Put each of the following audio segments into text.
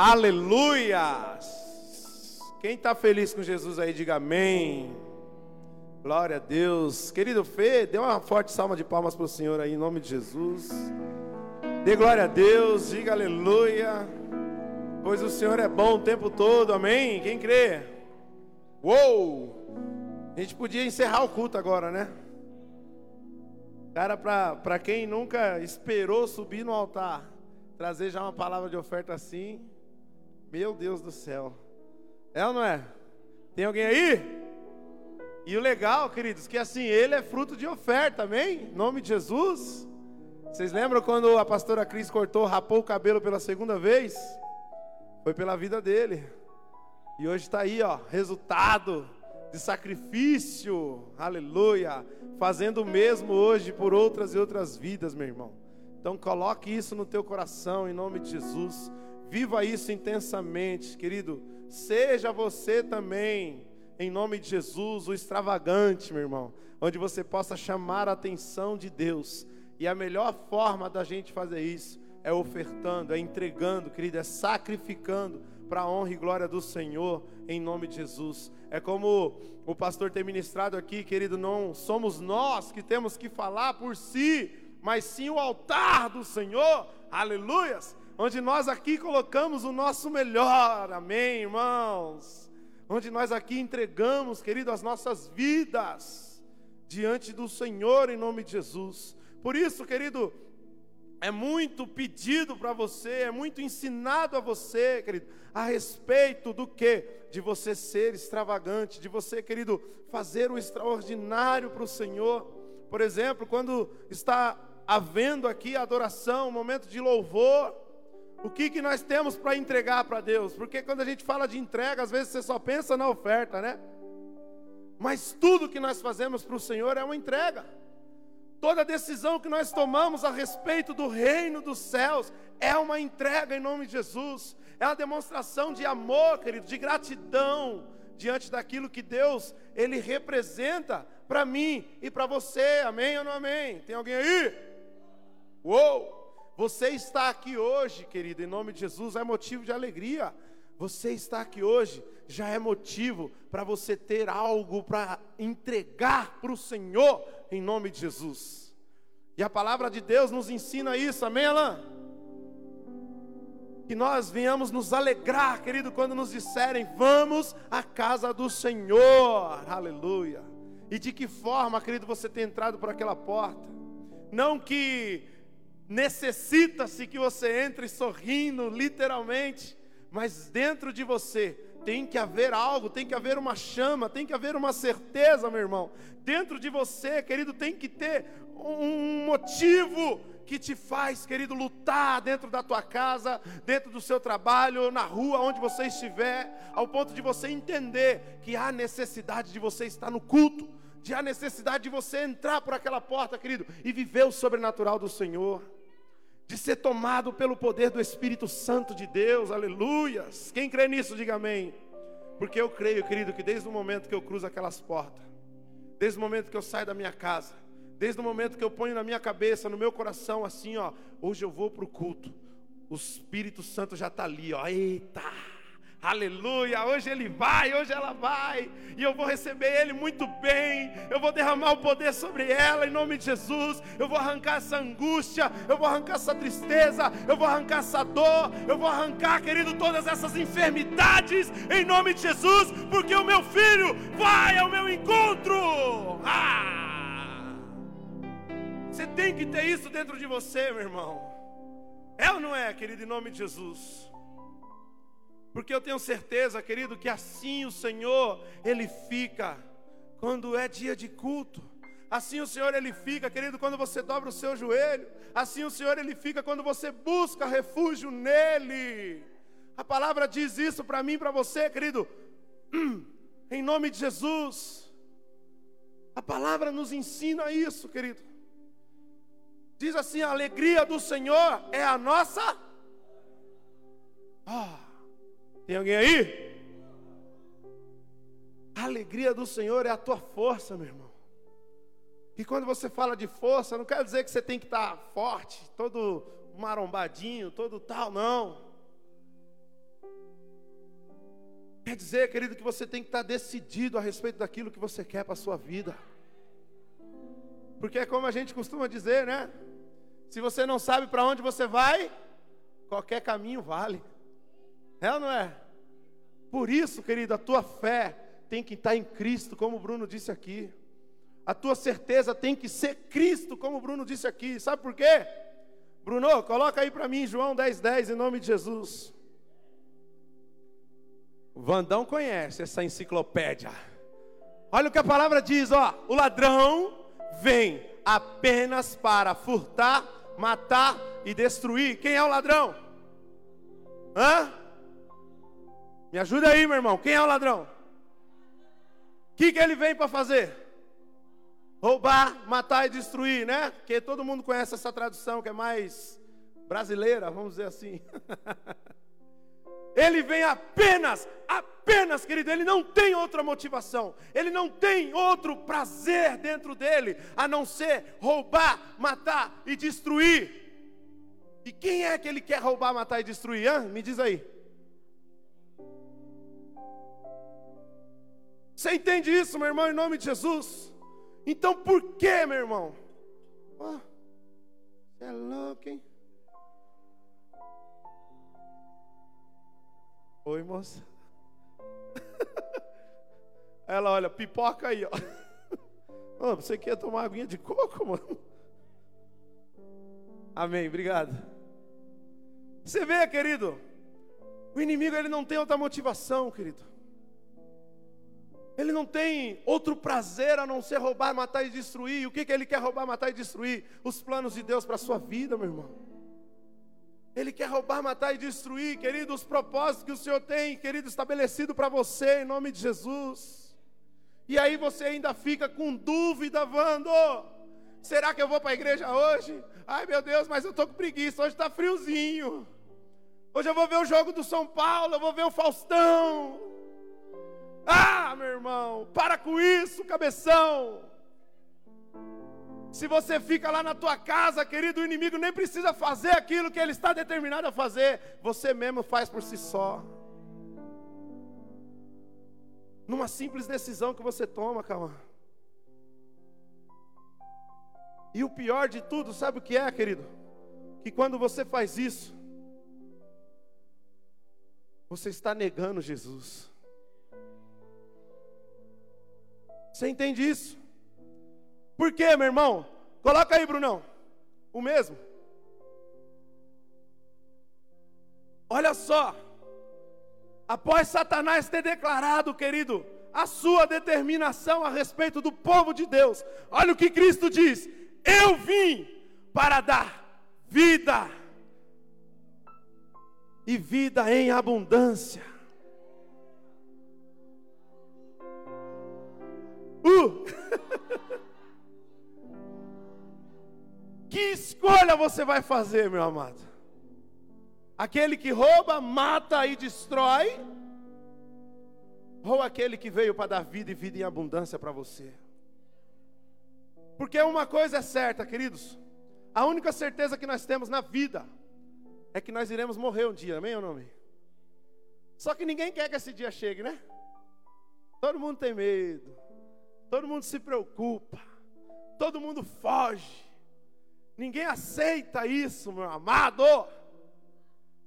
Aleluias! Quem está feliz com Jesus aí, diga amém. Glória a Deus. Querido Fê, dê uma forte salva de palmas para o Senhor aí, em nome de Jesus. Dê glória a Deus, diga aleluia. Pois o Senhor é bom o tempo todo, amém? Quem crê? Uou! A gente podia encerrar o culto agora, né? Cara, para quem nunca esperou subir no altar, trazer já uma palavra de oferta assim, meu Deus do céu. É ou não é? Tem alguém aí? E o legal, queridos, que assim, ele é fruto de oferta, amém? Em nome de Jesus. Vocês lembram quando a pastora Cris cortou, rapou o cabelo pela segunda vez? Foi pela vida dele. E hoje está aí, ó, resultado de sacrifício, aleluia, fazendo o mesmo hoje por outras e outras vidas, meu irmão. Então coloque isso no teu coração em nome de Jesus. Viva isso intensamente, querido. Seja você também, em nome de Jesus, o extravagante, meu irmão, onde você possa chamar a atenção de Deus. E a melhor forma da gente fazer isso é ofertando, é entregando, querido, é sacrificando para a honra e glória do Senhor, em nome de Jesus. É como o pastor tem ministrado aqui, querido, não somos nós que temos que falar por si, mas sim o altar do Senhor, aleluias, onde nós aqui colocamos o nosso melhor, amém, irmãos, onde nós aqui entregamos, querido, as nossas vidas diante do Senhor, em nome de Jesus. Por isso, querido, é muito pedido para você, é muito ensinado a você, querido, a respeito do que? De você ser extravagante, de você, querido, fazer o extraordinário para o Senhor. Por exemplo, quando está havendo aqui adoração, um momento de louvor, o que, que nós temos para entregar para Deus? Porque quando a gente fala de entrega, às vezes você só pensa na oferta, né? Mas tudo que nós fazemos para o Senhor é uma entrega. Toda decisão que nós tomamos a respeito do reino dos céus é uma entrega em nome de Jesus, é uma demonstração de amor, querido, de gratidão diante daquilo que Deus ele representa para mim e para você. Amém ou não amém? Tem alguém aí? Uou! Você está aqui hoje, querido, em nome de Jesus, é motivo de alegria. Você está aqui hoje já é motivo para você ter algo para entregar para o Senhor em nome de Jesus. E a palavra de Deus nos ensina isso, amém, Alain? Que nós venhamos nos alegrar, querido, quando nos disserem, vamos à casa do Senhor, aleluia. E de que forma, querido, você tem entrado por aquela porta? Não que necessita-se que você entre sorrindo, literalmente, mas dentro de você tem que haver algo, tem que haver uma chama, tem que haver uma certeza, meu irmão. Dentro de você, querido, tem que ter um motivo que te faz, querido, lutar dentro da tua casa, dentro do seu trabalho, na rua, onde você estiver, ao ponto de você entender que há necessidade de você estar no culto, de há necessidade de você entrar por aquela porta, querido, e viver o sobrenatural do Senhor de ser tomado pelo poder do Espírito Santo de Deus, aleluias. Quem crê nisso, diga amém. Porque eu creio, querido, que desde o momento que eu cruzo aquelas portas, desde o momento que eu saio da minha casa, desde o momento que eu ponho na minha cabeça, no meu coração, assim, ó, hoje eu vou para o culto, o Espírito Santo já está ali, ó, eita. Aleluia, hoje ele vai, hoje ela vai, e eu vou receber ele muito bem. Eu vou derramar o poder sobre ela em nome de Jesus. Eu vou arrancar essa angústia, eu vou arrancar essa tristeza, eu vou arrancar essa dor, eu vou arrancar, querido, todas essas enfermidades em nome de Jesus, porque o meu filho vai ao meu encontro. Ah! Você tem que ter isso dentro de você, meu irmão. É ou não é, querido, em nome de Jesus? Porque eu tenho certeza, querido, que assim o Senhor, Ele fica quando é dia de culto. Assim o Senhor ele fica, querido, quando você dobra o seu joelho. Assim o Senhor ele fica quando você busca refúgio nele. A palavra diz isso para mim, para você, querido. Em nome de Jesus. A palavra nos ensina isso, querido. Diz assim: a alegria do Senhor é a nossa. Ah. Tem alguém aí? A alegria do Senhor é a tua força, meu irmão. E quando você fala de força, não quer dizer que você tem que estar forte, todo marombadinho, todo tal, não. Quer dizer, querido, que você tem que estar decidido a respeito daquilo que você quer para a sua vida. Porque é como a gente costuma dizer, né? Se você não sabe para onde você vai, qualquer caminho vale. É ou não é? Por isso, querido, a tua fé tem que estar em Cristo, como o Bruno disse aqui. A tua certeza tem que ser Cristo, como o Bruno disse aqui. Sabe por quê? Bruno, coloca aí para mim João 10,10 10, em nome de Jesus. O Vandão conhece essa enciclopédia. Olha o que a palavra diz, ó. O ladrão vem apenas para furtar, matar e destruir. Quem é o ladrão? Hã? Me ajuda aí, meu irmão. Quem é o ladrão? O que, que ele vem para fazer? Roubar, matar e destruir, né? Porque todo mundo conhece essa tradução que é mais brasileira, vamos dizer assim. Ele vem apenas, apenas, querido, ele não tem outra motivação, ele não tem outro prazer dentro dele, a não ser roubar, matar e destruir. E quem é que ele quer roubar, matar e destruir? Hã? Me diz aí. Você entende isso, meu irmão, em nome de Jesus? Então por que, meu irmão? Oh, você é louco, hein? Oi, moça. Ela olha, pipoca aí, ó. Oh, você quer tomar aguinha de coco, mano? Amém, obrigado. Você vê, querido, o inimigo ele não tem outra motivação, querido. Ele não tem outro prazer a não ser roubar, matar e destruir. E o que, que ele quer roubar, matar e destruir? Os planos de Deus para a sua vida, meu irmão. Ele quer roubar, matar e destruir, querido, os propósitos que o Senhor tem, querido, estabelecido para você, em nome de Jesus. E aí você ainda fica com dúvida, Vando. Será que eu vou para a igreja hoje? Ai meu Deus, mas eu estou com preguiça, hoje está friozinho. Hoje eu vou ver o jogo do São Paulo, eu vou ver o Faustão. Ah, meu irmão, para com isso, cabeção. Se você fica lá na tua casa, querido, o inimigo nem precisa fazer aquilo que ele está determinado a fazer, você mesmo faz por si só. Numa simples decisão que você toma, calma. E o pior de tudo, sabe o que é, querido? Que quando você faz isso, você está negando Jesus. Você entende isso? Por quê, meu irmão? Coloca aí, Brunão. O mesmo. Olha só. Após Satanás ter declarado, querido, a sua determinação a respeito do povo de Deus, olha o que Cristo diz: Eu vim para dar vida e vida em abundância. Que escolha você vai fazer, meu amado? Aquele que rouba, mata e destrói? Ou aquele que veio para dar vida e vida em abundância para você? Porque uma coisa é certa, queridos: a única certeza que nós temos na vida é que nós iremos morrer um dia, amém ou não amém? Só que ninguém quer que esse dia chegue, né? Todo mundo tem medo, todo mundo se preocupa, todo mundo foge. Ninguém aceita isso, meu amado.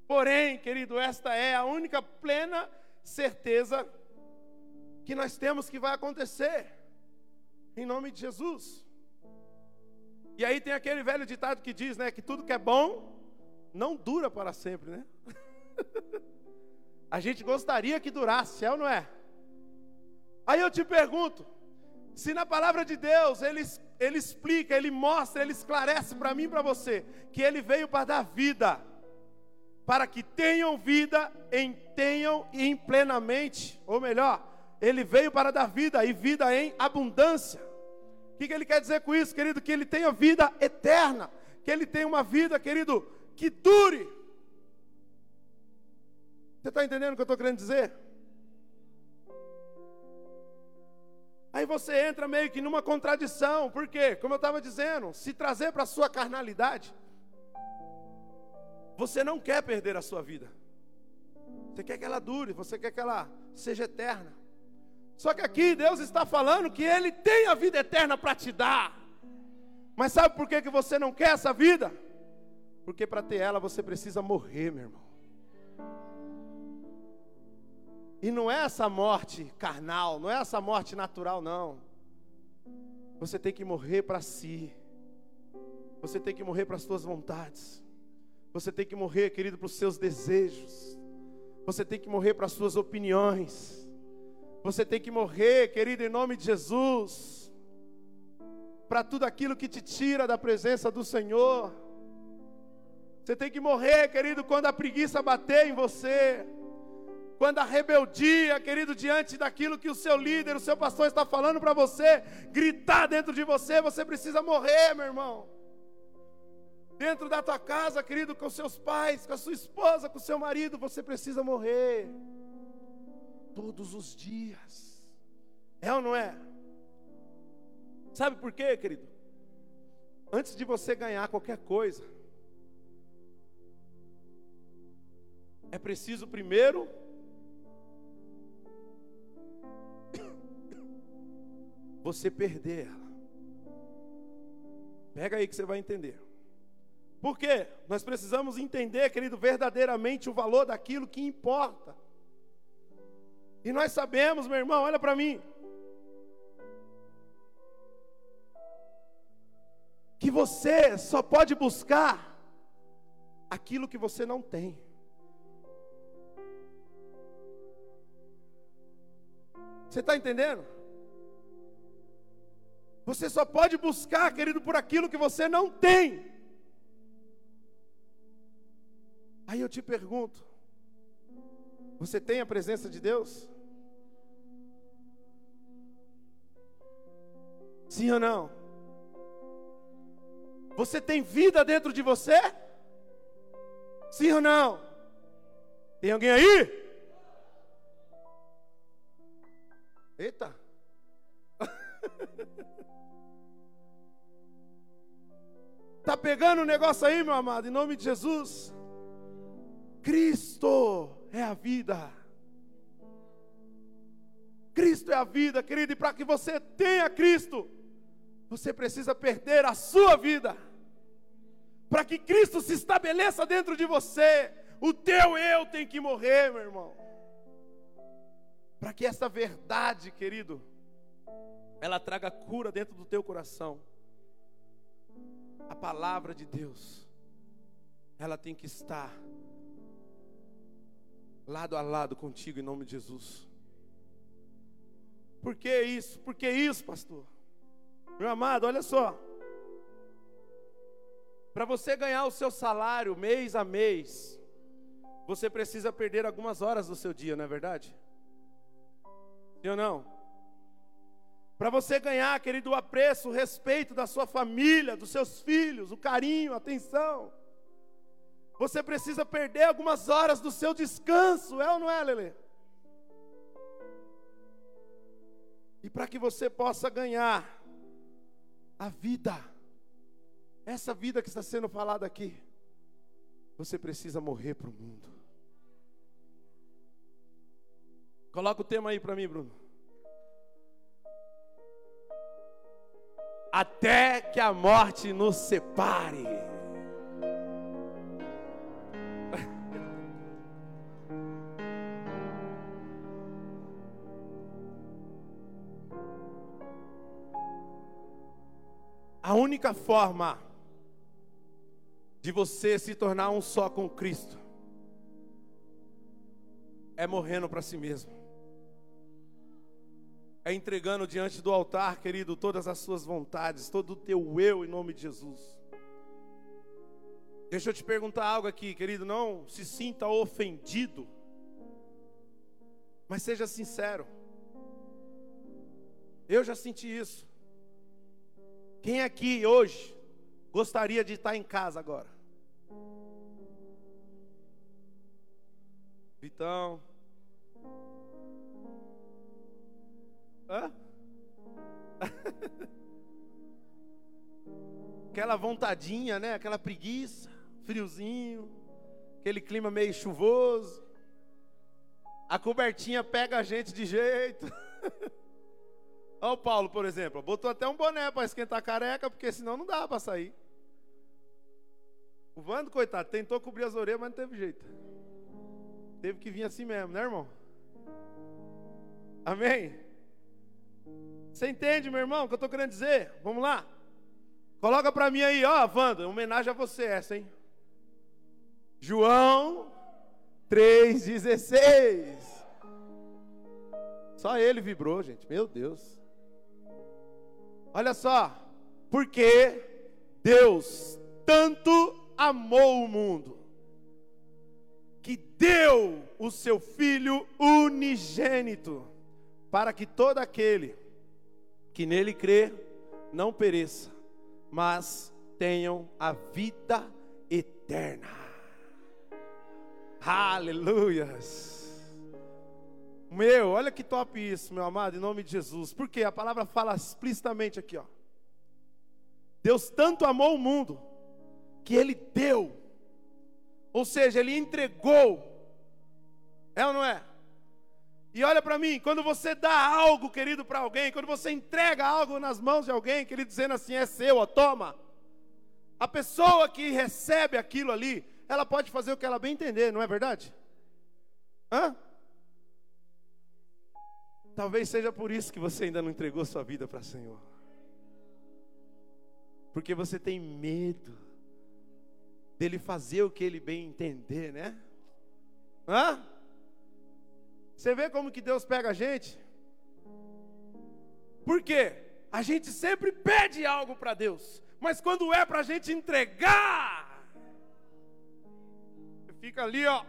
Porém, querido, esta é a única plena certeza que nós temos que vai acontecer. Em nome de Jesus. E aí tem aquele velho ditado que diz, né, que tudo que é bom não dura para sempre, né? a gente gostaria que durasse, é ou não é? Aí eu te pergunto, se na palavra de Deus ele, ele explica, ele mostra, ele esclarece para mim e para você que ele veio para dar vida, para que tenham vida em tenham em plenamente, ou melhor, ele veio para dar vida e vida em abundância. O que, que ele quer dizer com isso, querido? Que ele tenha vida eterna, que ele tenha uma vida, querido, que dure. Você está entendendo o que eu estou querendo dizer? Aí você entra meio que numa contradição, porque, como eu estava dizendo, se trazer para a sua carnalidade, você não quer perder a sua vida. Você quer que ela dure, você quer que ela seja eterna. Só que aqui Deus está falando que Ele tem a vida eterna para te dar. Mas sabe por que, que você não quer essa vida? Porque para ter ela você precisa morrer, meu irmão. E não é essa morte carnal, não é essa morte natural, não. Você tem que morrer para si. Você tem que morrer para as suas vontades. Você tem que morrer, querido, para os seus desejos. Você tem que morrer para as suas opiniões. Você tem que morrer, querido, em nome de Jesus, para tudo aquilo que te tira da presença do Senhor. Você tem que morrer, querido, quando a preguiça bater em você. Quando a rebeldia, querido, diante daquilo que o seu líder, o seu pastor está falando para você, gritar dentro de você, você precisa morrer, meu irmão. Dentro da tua casa, querido, com seus pais, com a sua esposa, com o seu marido, você precisa morrer. Todos os dias. É ou não é? Sabe por quê, querido? Antes de você ganhar qualquer coisa, é preciso primeiro você perder ela. Pega aí que você vai entender. Por quê? Nós precisamos entender, querido, verdadeiramente o valor daquilo que importa. E nós sabemos, meu irmão, olha para mim. Que você só pode buscar aquilo que você não tem. Você está entendendo? Você só pode buscar, querido, por aquilo que você não tem. Aí eu te pergunto: você tem a presença de Deus? Sim ou não? Você tem vida dentro de você? Sim ou não? Tem alguém aí? Eita! Tá pegando o negócio aí, meu amado, em nome de Jesus. Cristo é a vida. Cristo é a vida, querido, e para que você tenha Cristo, você precisa perder a sua vida. Para que Cristo se estabeleça dentro de você, o teu eu tem que morrer, meu irmão. Para que essa verdade, querido, ela traga cura dentro do teu coração a palavra de Deus, ela tem que estar lado a lado contigo em nome de Jesus. Por que isso? Por que isso, pastor? Meu amado, olha só. Para você ganhar o seu salário mês a mês, você precisa perder algumas horas do seu dia, não é verdade? Sim ou não? Para você ganhar, querido, o apreço, o respeito da sua família, dos seus filhos, o carinho, a atenção. Você precisa perder algumas horas do seu descanso, é ou não é, Lele? E para que você possa ganhar a vida, essa vida que está sendo falada aqui, você precisa morrer para o mundo. Coloca o tema aí para mim, Bruno. Até que a morte nos separe. A única forma de você se tornar um só com Cristo é morrendo para si mesmo é entregando diante do altar, querido, todas as suas vontades, todo o teu eu em nome de Jesus. Deixa eu te perguntar algo aqui, querido, não se sinta ofendido, mas seja sincero. Eu já senti isso. Quem aqui hoje gostaria de estar em casa agora? Vitão, Hã? Aquela vontadinha, né? Aquela preguiça, friozinho, aquele clima meio chuvoso. A cobertinha pega a gente de jeito. Olha o Paulo, por exemplo, botou até um boné para esquentar a careca, porque senão não dá para sair. O Vando, coitado, tentou cobrir as orelhas, mas não teve jeito. Teve que vir assim mesmo, né, irmão? Amém? Você entende, meu irmão, o que eu estou querendo dizer? Vamos lá. Coloca para mim aí, ó, Wanda, homenagem a você essa, hein? João 3,16. Só ele vibrou, gente. Meu Deus. Olha só. Porque Deus tanto amou o mundo que deu o seu Filho unigênito para que todo aquele que nele crê não pereça, mas tenham a vida eterna. Aleluias. Meu, olha que top isso, meu amado, em nome de Jesus. Porque a palavra fala explicitamente aqui, ó. Deus tanto amou o mundo que ele deu. Ou seja, ele entregou. É ou não é? E olha para mim, quando você dá algo, querido, para alguém, quando você entrega algo nas mãos de alguém, querido, dizendo assim, é seu, ó, toma. A pessoa que recebe aquilo ali, ela pode fazer o que ela bem entender, não é verdade? Hã? Talvez seja por isso que você ainda não entregou sua vida para o Senhor. Porque você tem medo dele fazer o que ele bem entender, né? Hã? Você vê como que Deus pega a gente? Por quê? A gente sempre pede algo para Deus, mas quando é para a gente entregar, fica ali, ó.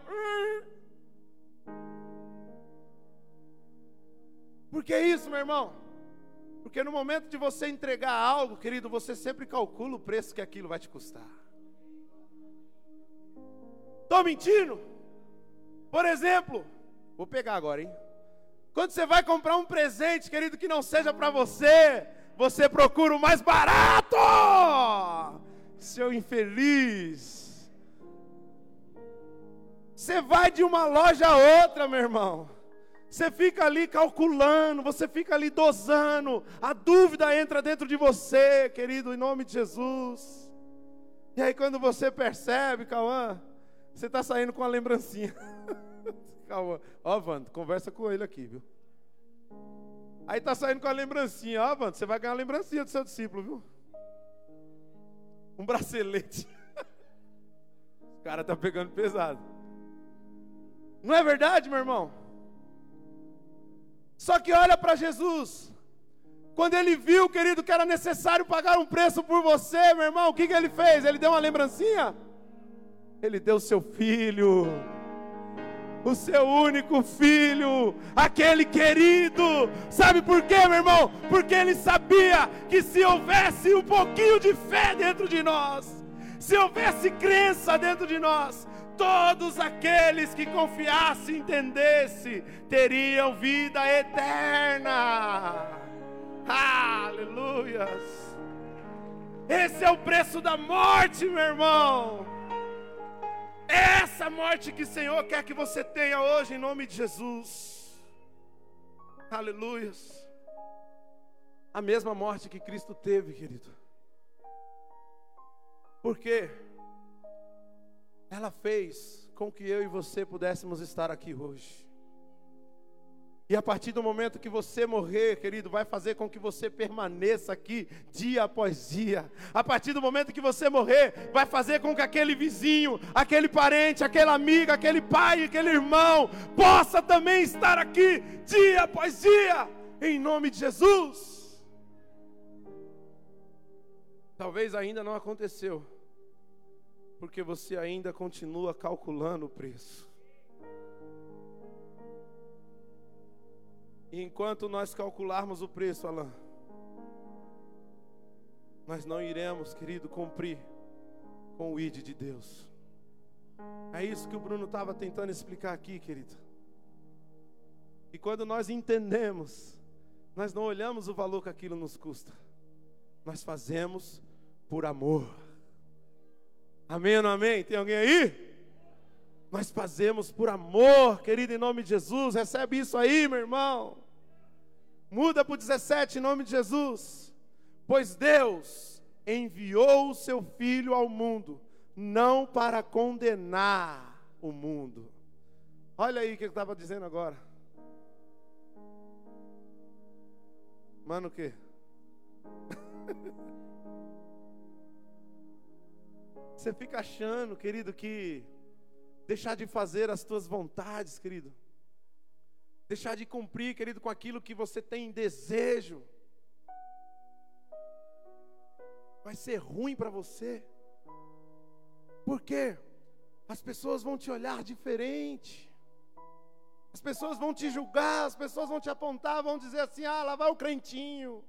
Por que isso, meu irmão? Porque no momento de você entregar algo, querido, você sempre calcula o preço que aquilo vai te custar. Estou mentindo? Por exemplo, Vou pegar agora, hein? Quando você vai comprar um presente, querido, que não seja para você, você procura o mais barato. Seu infeliz. Você vai de uma loja a outra, meu irmão. Você fica ali calculando, você fica ali dosando. A dúvida entra dentro de você, querido, em nome de Jesus. E aí, quando você percebe, Cauã, você está saindo com a lembrancinha. Calma. Ó, Wanda, conversa com ele aqui, viu? Aí tá saindo com a lembrancinha. Ó, Wanda, você vai ganhar a lembrancinha do seu discípulo, viu? Um bracelete. o cara tá pegando pesado. Não é verdade, meu irmão? Só que olha para Jesus. Quando ele viu, querido, que era necessário pagar um preço por você, meu irmão, o que, que ele fez? Ele deu uma lembrancinha? Ele deu seu filho o seu único filho, aquele querido. Sabe por quê, meu irmão? Porque ele sabia que se houvesse um pouquinho de fé dentro de nós, se houvesse crença dentro de nós, todos aqueles que confiassem e entendessem teriam vida eterna. Aleluias! Esse é o preço da morte, meu irmão. Essa morte que o Senhor quer que você tenha hoje, em nome de Jesus. Aleluias. A mesma morte que Cristo teve, querido. Porque ela fez com que eu e você pudéssemos estar aqui hoje. E a partir do momento que você morrer, querido, vai fazer com que você permaneça aqui dia após dia. A partir do momento que você morrer, vai fazer com que aquele vizinho, aquele parente, aquele amigo, aquele pai, aquele irmão possa também estar aqui dia após dia, em nome de Jesus. Talvez ainda não aconteceu, porque você ainda continua calculando o preço. Enquanto nós calcularmos o preço, Alain, nós não iremos, querido, cumprir com o ID de Deus. É isso que o Bruno estava tentando explicar aqui, querido. E quando nós entendemos, nós não olhamos o valor que aquilo nos custa, nós fazemos por amor. Amém ou amém? Tem alguém aí? nós fazemos por amor, querido, em nome de Jesus. Recebe isso aí, meu irmão. Muda para o 17, em nome de Jesus. Pois Deus enviou o seu Filho ao mundo, não para condenar o mundo. Olha aí o que eu estava dizendo agora. Mano, o quê? Você fica achando, querido, que deixar de fazer as tuas vontades, querido, deixar de cumprir, querido, com aquilo que você tem desejo, vai ser ruim para você. Por quê? As pessoas vão te olhar diferente. As pessoas vão te julgar, as pessoas vão te apontar, vão dizer assim: "Ah, lá vai o crentinho.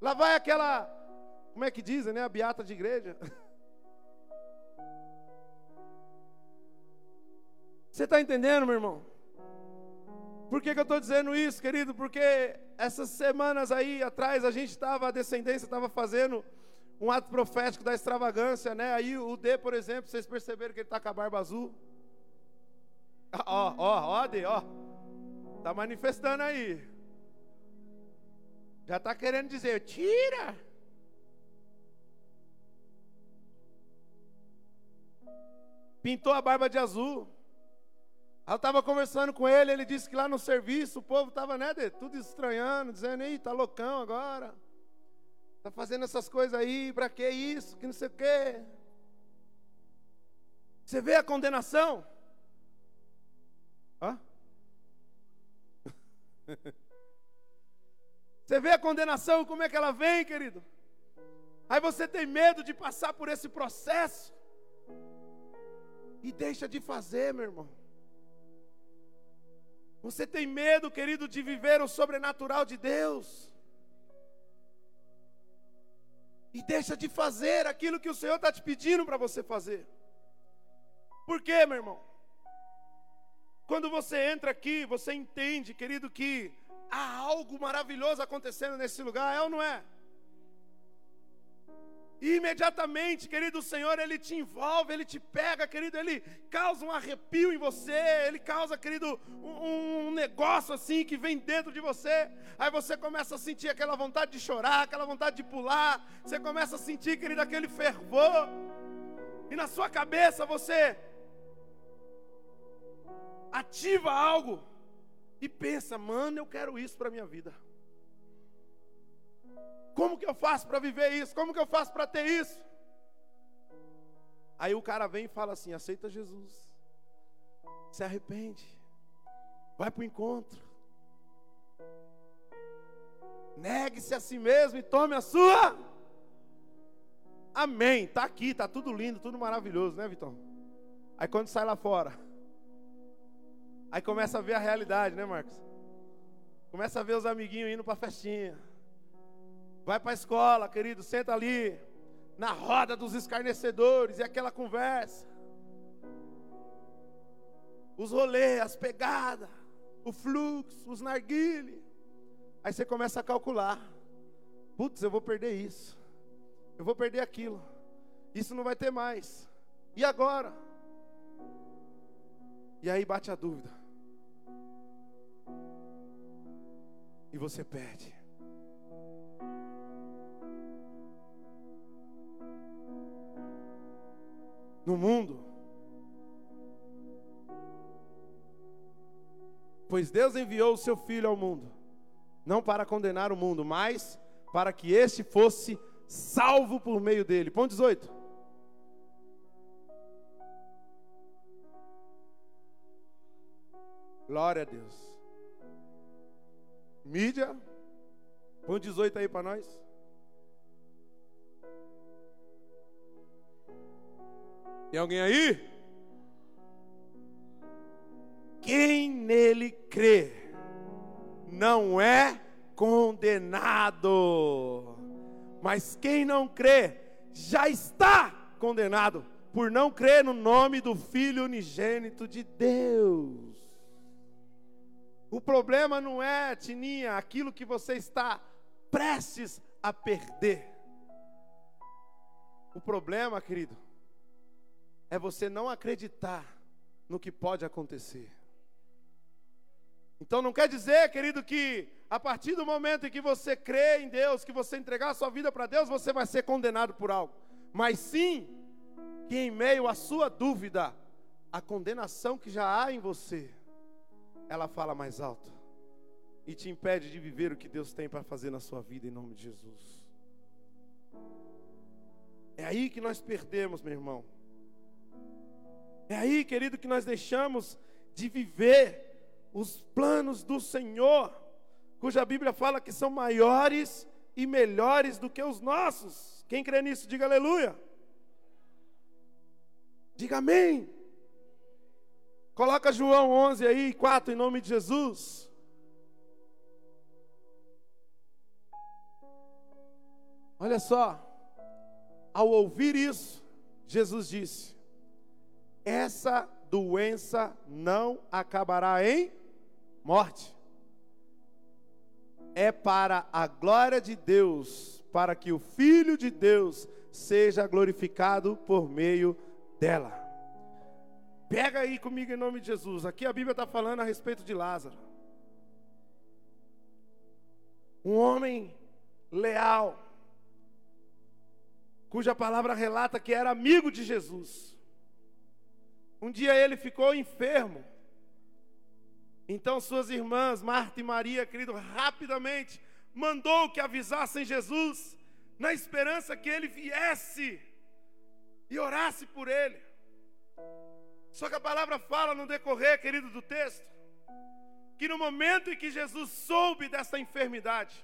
Lá vai aquela, como é que dizem, né, a beata de igreja?" Você está entendendo, meu irmão? Por que, que eu estou dizendo isso, querido? Porque essas semanas aí atrás a gente estava, a descendência estava fazendo um ato profético da extravagância, né? Aí o D, por exemplo, vocês perceberam que ele está com a barba azul? Ó, ó, ó, D, ó. Está manifestando aí. Já está querendo dizer, tira. Pintou a barba de azul. Eu estava conversando com ele, ele disse que lá no serviço o povo estava, né, tudo estranhando, dizendo, ei, tá loucão agora. Tá fazendo essas coisas aí, para que isso, que não sei o quê. Você vê a condenação? Hã? Você vê a condenação, como é que ela vem, querido? Aí você tem medo de passar por esse processo. E deixa de fazer, meu irmão. Você tem medo, querido, de viver o sobrenatural de Deus. E deixa de fazer aquilo que o Senhor está te pedindo para você fazer. Por quê, meu irmão? Quando você entra aqui, você entende, querido, que há algo maravilhoso acontecendo nesse lugar, é ou não é? E imediatamente, querido, Senhor, Ele te envolve, Ele te pega, querido, Ele causa um arrepio em você, Ele causa, querido, um, um, negócio assim que vem dentro de você. Aí você começa a sentir aquela vontade de chorar, aquela vontade de pular, você começa a sentir, querido, aquele fervor. E na sua cabeça você ativa algo e pensa, mano, eu quero isso para minha vida. Como que eu faço para viver isso? Como que eu faço para ter isso? Aí o cara vem e fala assim: aceita Jesus, se arrepende, vai para o encontro, negue-se a si mesmo e tome a sua. Amém. Tá aqui, tá tudo lindo, tudo maravilhoso, né, Vitão? Aí quando sai lá fora, aí começa a ver a realidade, né, Marcos? Começa a ver os amiguinhos indo para festinha. Vai para a escola, querido, senta ali, na roda dos escarnecedores, e aquela conversa. Os rolês, as pegadas, o fluxo, os narguile. Aí você começa a calcular. Putz, eu vou perder isso. Eu vou perder aquilo. Isso não vai ter mais. E agora? E aí bate a dúvida. E você perde. No mundo. Pois Deus enviou o seu Filho ao mundo, não para condenar o mundo, mas para que este fosse salvo por meio dele. Ponto 18. Glória a Deus. Mídia, põe 18 aí para nós. Tem alguém aí? Quem nele crê não é condenado, mas quem não crê já está condenado por não crer no nome do Filho unigênito de Deus. O problema não é, Tininha, aquilo que você está prestes a perder. O problema, querido, é você não acreditar no que pode acontecer. Então não quer dizer, querido, que a partir do momento em que você crê em Deus, que você entregar a sua vida para Deus, você vai ser condenado por algo. Mas sim que em meio à sua dúvida, a condenação que já há em você, ela fala mais alto e te impede de viver o que Deus tem para fazer na sua vida em nome de Jesus. É aí que nós perdemos, meu irmão. É aí, querido, que nós deixamos de viver os planos do Senhor, cuja Bíblia fala que são maiores e melhores do que os nossos. Quem crê nisso, diga aleluia. Diga amém. Coloca João 11 aí, 4, em nome de Jesus. Olha só, ao ouvir isso, Jesus disse: Essa doença não acabará em morte. É para a glória de Deus, para que o Filho de Deus seja glorificado por meio dela. Pega aí comigo em nome de Jesus. Aqui a Bíblia está falando a respeito de Lázaro. Um homem leal, cuja palavra relata que era amigo de Jesus. Um dia ele ficou enfermo. Então suas irmãs, Marta e Maria, querido, rapidamente mandou que avisassem Jesus, na esperança que ele viesse e orasse por ele. Só que a palavra fala no decorrer, querido, do texto, que no momento em que Jesus soube dessa enfermidade,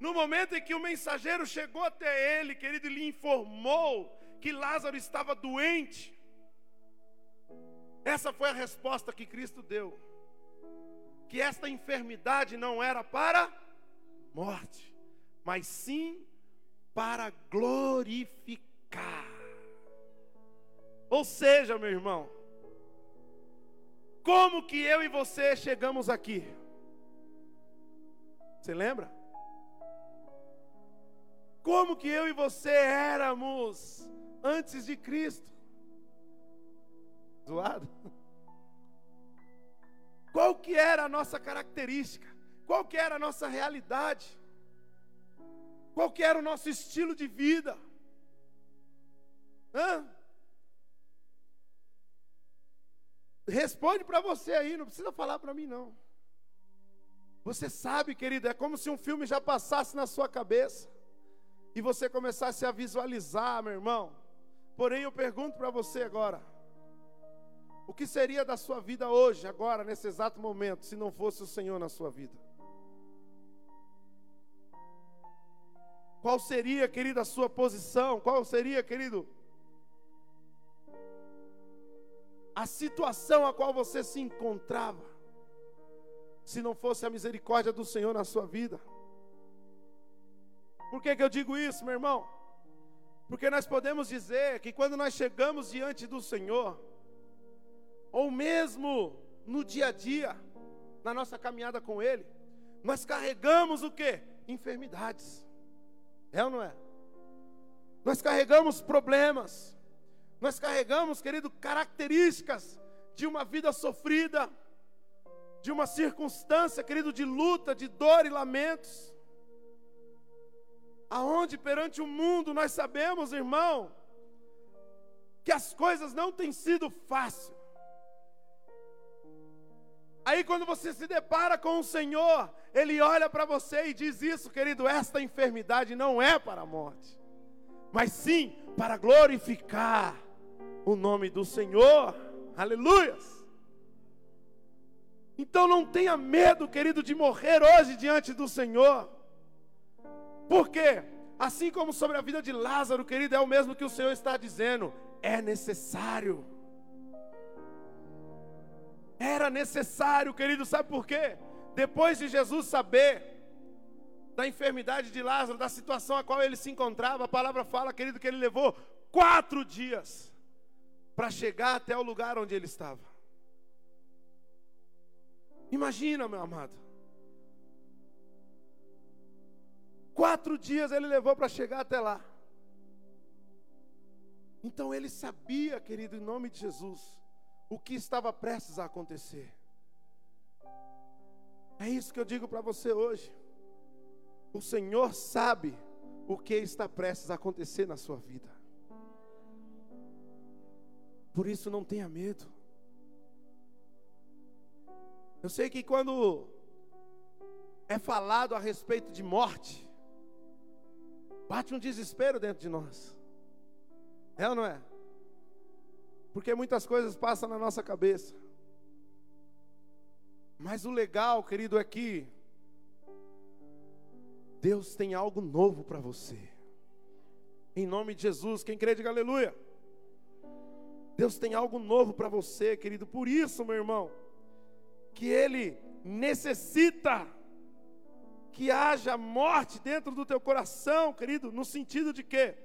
no momento em que o mensageiro chegou até ele, querido, e lhe informou que Lázaro estava doente, essa foi a resposta que Cristo deu. Que esta enfermidade não era para morte, mas sim para glorificar. Ou seja, meu irmão, como que eu e você chegamos aqui? Você lembra? Como que eu e você éramos antes de Cristo? Zoado? Qual que era a nossa característica? Qual que era a nossa realidade? Qual que era o nosso estilo de vida? Hã? Responde para você aí, não precisa falar para mim não. Você sabe, querido, é como se um filme já passasse na sua cabeça e você começasse a visualizar, meu irmão. Porém, eu pergunto para você agora: o que seria da sua vida hoje, agora, nesse exato momento, se não fosse o Senhor na sua vida? Qual seria, querido, a sua posição? Qual seria, querido, a situação a qual você se encontrava, se não fosse a misericórdia do Senhor na sua vida? Por que, que eu digo isso, meu irmão? Porque nós podemos dizer que quando nós chegamos diante do Senhor, ou mesmo no dia a dia, na nossa caminhada com Ele, nós carregamos o que? Enfermidades. É ou não é? Nós carregamos problemas. Nós carregamos, querido, características de uma vida sofrida, de uma circunstância, querido, de luta, de dor e lamentos. Aonde perante o mundo nós sabemos, irmão, que as coisas não têm sido fáceis. Aí quando você se depara com o Senhor, Ele olha para você e diz isso, querido, esta enfermidade não é para a morte, mas sim para glorificar o nome do Senhor. Aleluias! Então não tenha medo, querido, de morrer hoje diante do Senhor. Por quê? Assim como sobre a vida de Lázaro, querido, é o mesmo que o Senhor está dizendo, é necessário era necessário, querido, sabe por quê? Depois de Jesus saber da enfermidade de Lázaro, da situação a qual ele se encontrava, a palavra fala, querido, que ele levou quatro dias para chegar até o lugar onde ele estava. Imagina, meu amado. Quatro dias ele levou para chegar até lá. Então ele sabia, querido, em nome de Jesus, o que estava prestes a acontecer. É isso que eu digo para você hoje. O Senhor sabe o que está prestes a acontecer na sua vida. Por isso não tenha medo. Eu sei que quando é falado a respeito de morte, bate um desespero dentro de nós. É ou não é? Porque muitas coisas passam na nossa cabeça. Mas o legal, querido, é que Deus tem algo novo para você. Em nome de Jesus, quem crê, diga aleluia. Deus tem algo novo para você, querido. Por isso, meu irmão, que Ele necessita que haja morte dentro do teu coração, querido, no sentido de quê?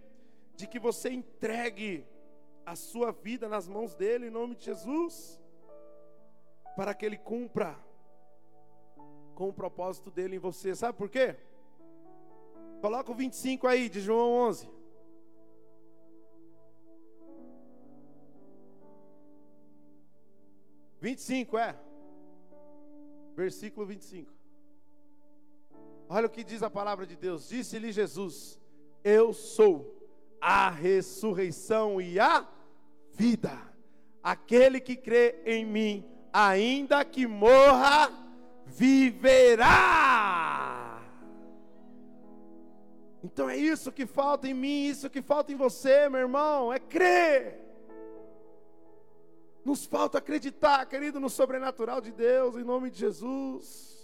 De que você entregue a sua vida nas mãos dele, em nome de Jesus, para que Ele cumpra com o propósito dele em você. Sabe por quê? Coloca o 25 aí, de João 11. Vinte e cinco, é. Versículo 25. Olha o que diz a palavra de Deus. Disse-lhe Jesus: Eu sou a ressurreição e a vida. Aquele que crê em mim, ainda que morra, viverá. Então é isso que falta em mim, isso que falta em você, meu irmão, é crer. Nos falta acreditar, querido, no sobrenatural de Deus, em nome de Jesus.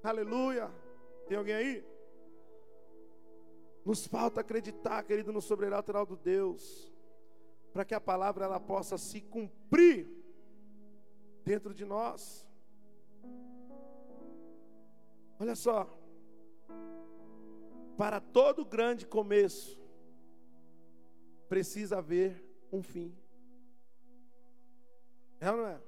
Aleluia. Tem alguém aí? Nos falta acreditar, querido, no sobrenatural do Deus, para que a palavra ela possa se cumprir dentro de nós. Olha só, para todo grande começo, precisa haver um fim. É ou não é?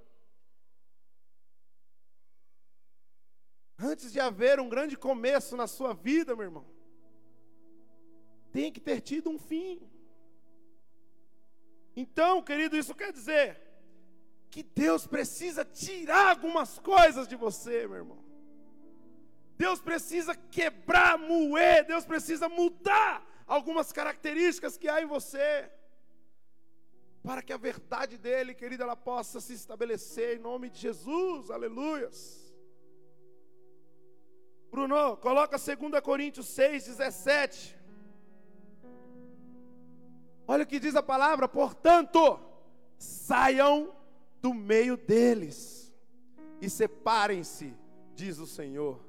Antes de haver um grande começo na sua vida, meu irmão, tem que ter tido um fim. Então, querido, isso quer dizer que Deus precisa tirar algumas coisas de você, meu irmão. Deus precisa quebrar, moer, Deus precisa mudar algumas características que há em você, para que a verdade dele, querida, ela possa se estabelecer em nome de Jesus, aleluias. Bruno, coloca 2 Coríntios 6, 17. Olha o que diz a palavra, portanto, saiam do meio deles e separem-se, diz o Senhor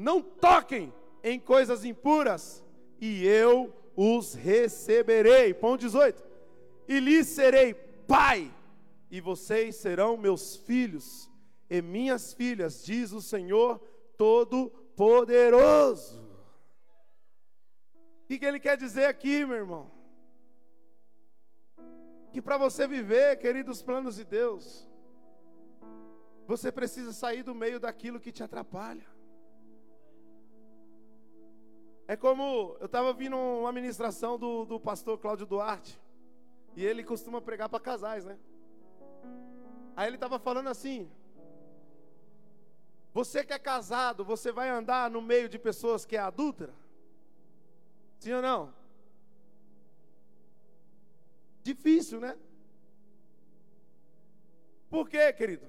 não toquem em coisas impuras, e eu os receberei. Pão 18. E lhes serei pai, e vocês serão meus filhos e minhas filhas, diz o Senhor Todo-Poderoso. O que, ele quer dizer aqui, meu irmão? Que para você viver, queridos planos de Deus, você precisa sair do meio daquilo que te atrapalha. É como eu estava vindo uma ministração do, do pastor Cláudio Duarte. E ele costuma pregar para casais, né? Aí ele estava falando assim: Você que é casado, você vai andar no meio de pessoas que é adúltera? Sim ou não? Difícil, né? Por quê, querido?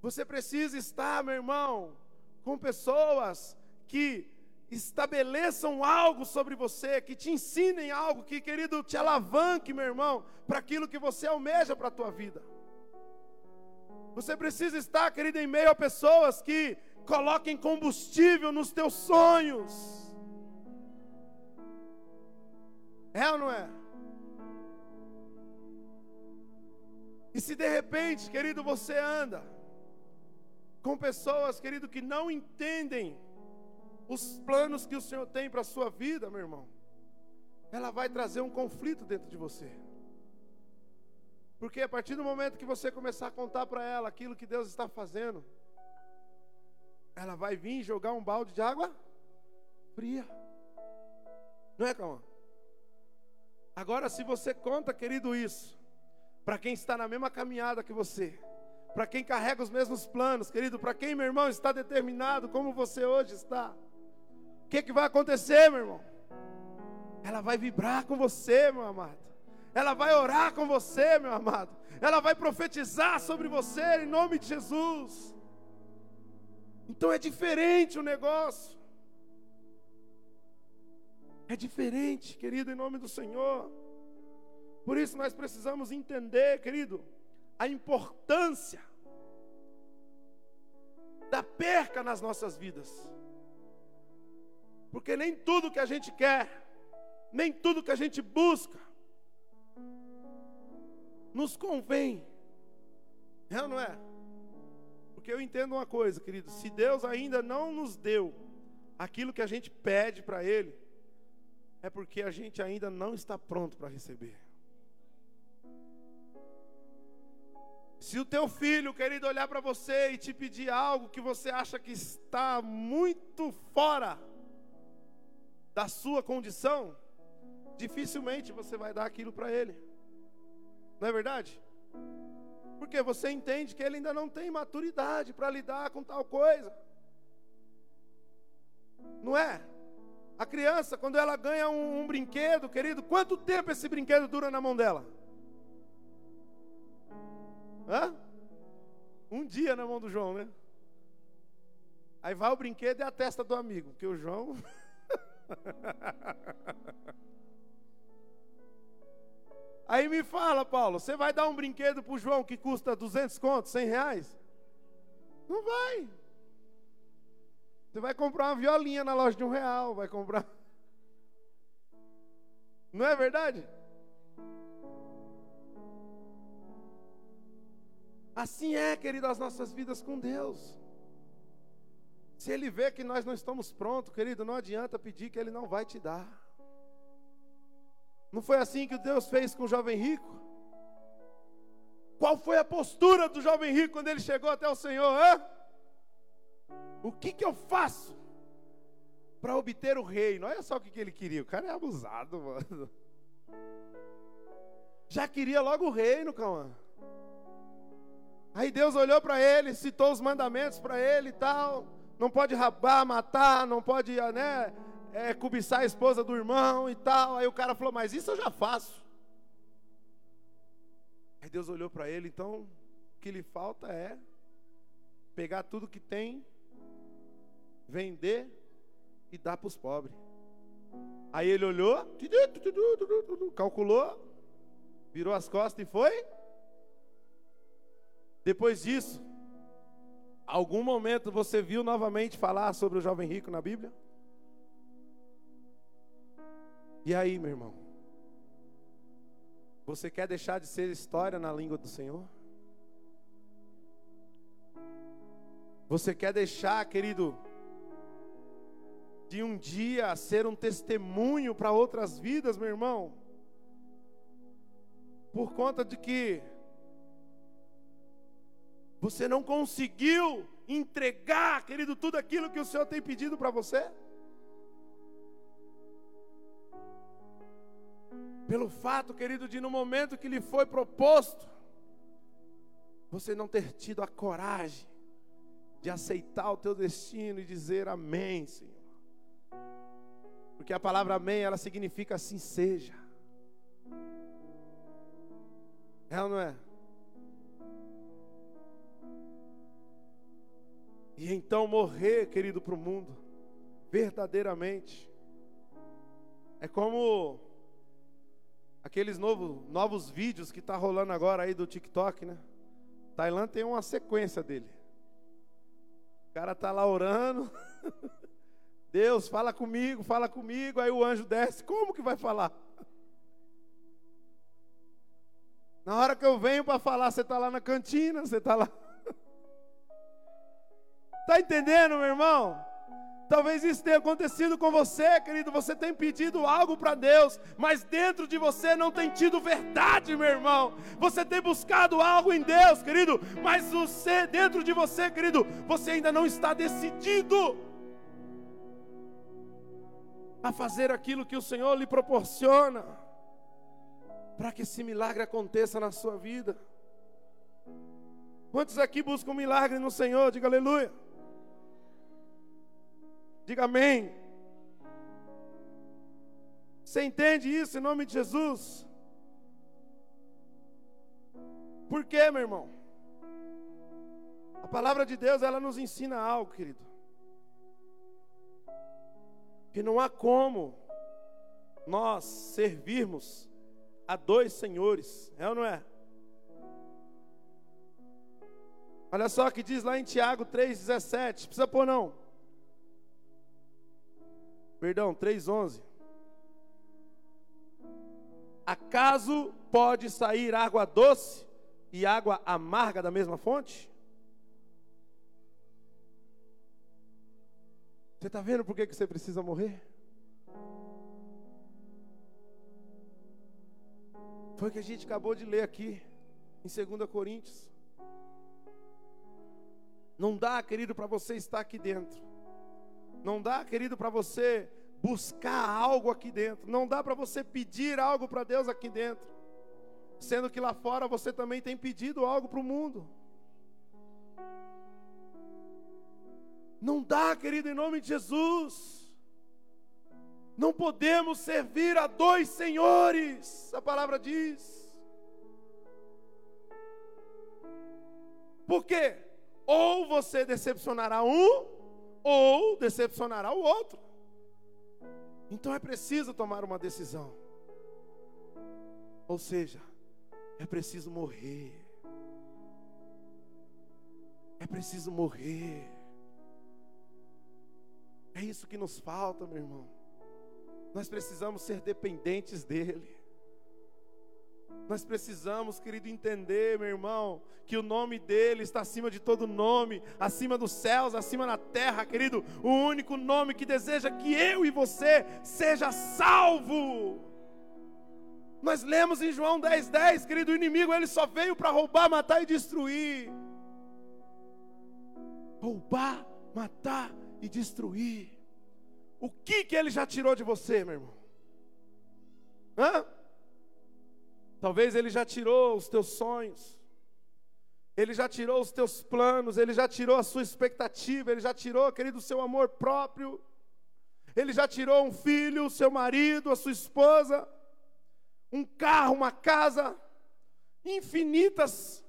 Você precisa estar, meu irmão, com pessoas que estabeleçam algo sobre você, que te ensinem algo, que, querido, te alavanque, meu irmão, para aquilo que você almeja para a tua vida. Você precisa estar, querido, em meio a pessoas que coloquem combustível nos teus sonhos. É ou não é? Se de repente, querido, você anda com pessoas, querido, que não entendem os planos que o Senhor tem para a sua vida, meu irmão, ela vai trazer um conflito dentro de você. Porque a partir do momento que você começar a contar para ela aquilo que Deus está fazendo, ela vai vir jogar um balde de água fria. Não é, calma? Agora, se você conta, querido, isso, para quem está na mesma caminhada que você, para quem carrega os mesmos planos, querido, para quem, meu irmão, está determinado como você hoje está. O que, que vai acontecer, meu irmão? Ela vai vibrar com você, meu amado. Ela vai orar com você, meu amado. Ela vai profetizar sobre você em nome de Jesus. Então é diferente o negócio. É diferente, querido, em nome do Senhor. Por isso nós precisamos entender, querido, a importância da perca nas nossas vidas. Porque nem tudo que a gente quer, nem tudo que a gente busca, nos convém. É ou não é? Porque eu entendo uma coisa, querido: se Deus ainda não nos deu aquilo que a gente pede para Ele, é porque a gente ainda não está pronto para receber. Se o teu filho, querido, olhar para você e te pedir algo que você acha que está muito fora da sua condição, dificilmente você vai dar aquilo para ele. Não é verdade? Porque você entende que ele ainda não tem maturidade para lidar com tal coisa. Não é? A criança, quando ela ganha um, um brinquedo, querido, quanto tempo esse brinquedo dura na mão dela? Hã? Um dia na mão do João, né? Aí vai o brinquedo e a testa do amigo, porque o João. Aí me fala, Paulo, você vai dar um brinquedo pro João que custa 200 contos, 100 reais? Não vai. Você vai comprar uma violinha na loja de um real, vai comprar. Não é verdade? Assim é, querido, as nossas vidas com Deus. Se Ele vê que nós não estamos prontos, querido, não adianta pedir que Ele não vai te dar. Não foi assim que Deus fez com o jovem rico? Qual foi a postura do jovem rico quando ele chegou até o Senhor? Hã? O que, que eu faço para obter o reino? Olha só o que, que ele queria. O cara é abusado, mano. Já queria logo o reino, calma. Aí Deus olhou para ele, citou os mandamentos para ele e tal. Não pode rabar, matar, não pode, né, é, cobiçar a esposa do irmão e tal. Aí o cara falou, mas isso eu já faço. Aí Deus olhou para ele, então o que lhe falta é pegar tudo que tem vender e dar para os pobres. Aí ele olhou, calculou, virou as costas e foi. Depois disso, algum momento você viu novamente falar sobre o jovem rico na Bíblia? E aí, meu irmão? Você quer deixar de ser história na língua do Senhor? Você quer deixar, querido, de um dia ser um testemunho para outras vidas, meu irmão, por conta de que você não conseguiu entregar, querido, tudo aquilo que o Senhor tem pedido para você? Pelo fato, querido, de no momento que lhe foi proposto, você não ter tido a coragem de aceitar o teu destino e dizer amém, Senhor. Porque a palavra amém, ela significa assim seja. É ou não é? E então morrer, querido, para o mundo, verdadeiramente, é como aqueles novo, novos vídeos que está rolando agora aí do TikTok, né? Tailândia tem uma sequência dele. O cara tá lá orando. Deus, fala comigo, fala comigo. Aí o anjo desce. Como que vai falar? Na hora que eu venho para falar, você está lá na cantina, você está lá. Está entendendo, meu irmão? Talvez isso tenha acontecido com você, querido. Você tem pedido algo para Deus, mas dentro de você não tem tido verdade, meu irmão. Você tem buscado algo em Deus, querido, mas você, dentro de você, querido, você ainda não está decidido a fazer aquilo que o Senhor lhe proporciona. para que esse milagre aconteça na sua vida. Quantos aqui buscam um milagre no Senhor? Diga aleluia. Diga amém. Você entende isso em nome de Jesus? Por quê, meu irmão? A palavra de Deus, ela nos ensina algo, querido. Que não há como nós servirmos a dois senhores, é ou não é? Olha só o que diz lá em Tiago 3,17. Precisa pôr não. Perdão, 3,11. Acaso pode sair água doce e água amarga da mesma fonte? Você está vendo por que, que você precisa morrer? Foi o que a gente acabou de ler aqui, em 2 Coríntios. Não dá, querido, para você estar aqui dentro. Não dá, querido, para você buscar algo aqui dentro. Não dá para você pedir algo para Deus aqui dentro. Sendo que lá fora você também tem pedido algo para o mundo. Não dá, querido, em nome de Jesus. Não podemos servir a dois senhores, a palavra diz. Por quê? Ou você decepcionará um, ou decepcionará o outro. Então é preciso tomar uma decisão. Ou seja, é preciso morrer. É preciso morrer. É isso que nos falta, meu irmão. Nós precisamos ser dependentes dEle. Nós precisamos, querido, entender, meu irmão, que o nome dele está acima de todo nome, acima dos céus, acima da terra, querido. O único nome que deseja que eu e você seja salvo. Nós lemos em João 10:10, 10, querido, o inimigo ele só veio para roubar, matar e destruir. Roubar, matar e destruir. O que que ele já tirou de você, meu irmão? Hã? Talvez ele já tirou os teus sonhos. Ele já tirou os teus planos, ele já tirou a sua expectativa, ele já tirou, querido, o seu amor próprio. Ele já tirou um filho, o seu marido, a sua esposa, um carro, uma casa, infinitas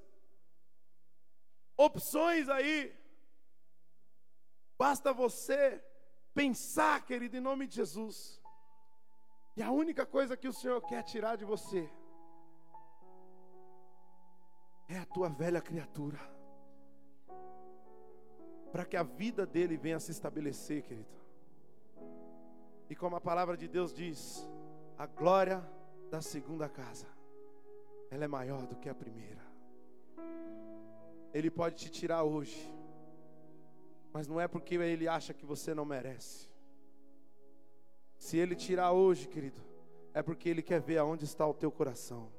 opções aí. Basta você pensar, querido, em nome de Jesus. E a única coisa que o Senhor quer tirar de você é a tua velha criatura. Para que a vida dele venha se estabelecer, querido. E como a palavra de Deus diz, a glória da segunda casa, ela é maior do que a primeira. Ele pode te tirar hoje mas não é porque ele acha que você não merece. Se ele tirar hoje, querido, é porque ele quer ver aonde está o teu coração.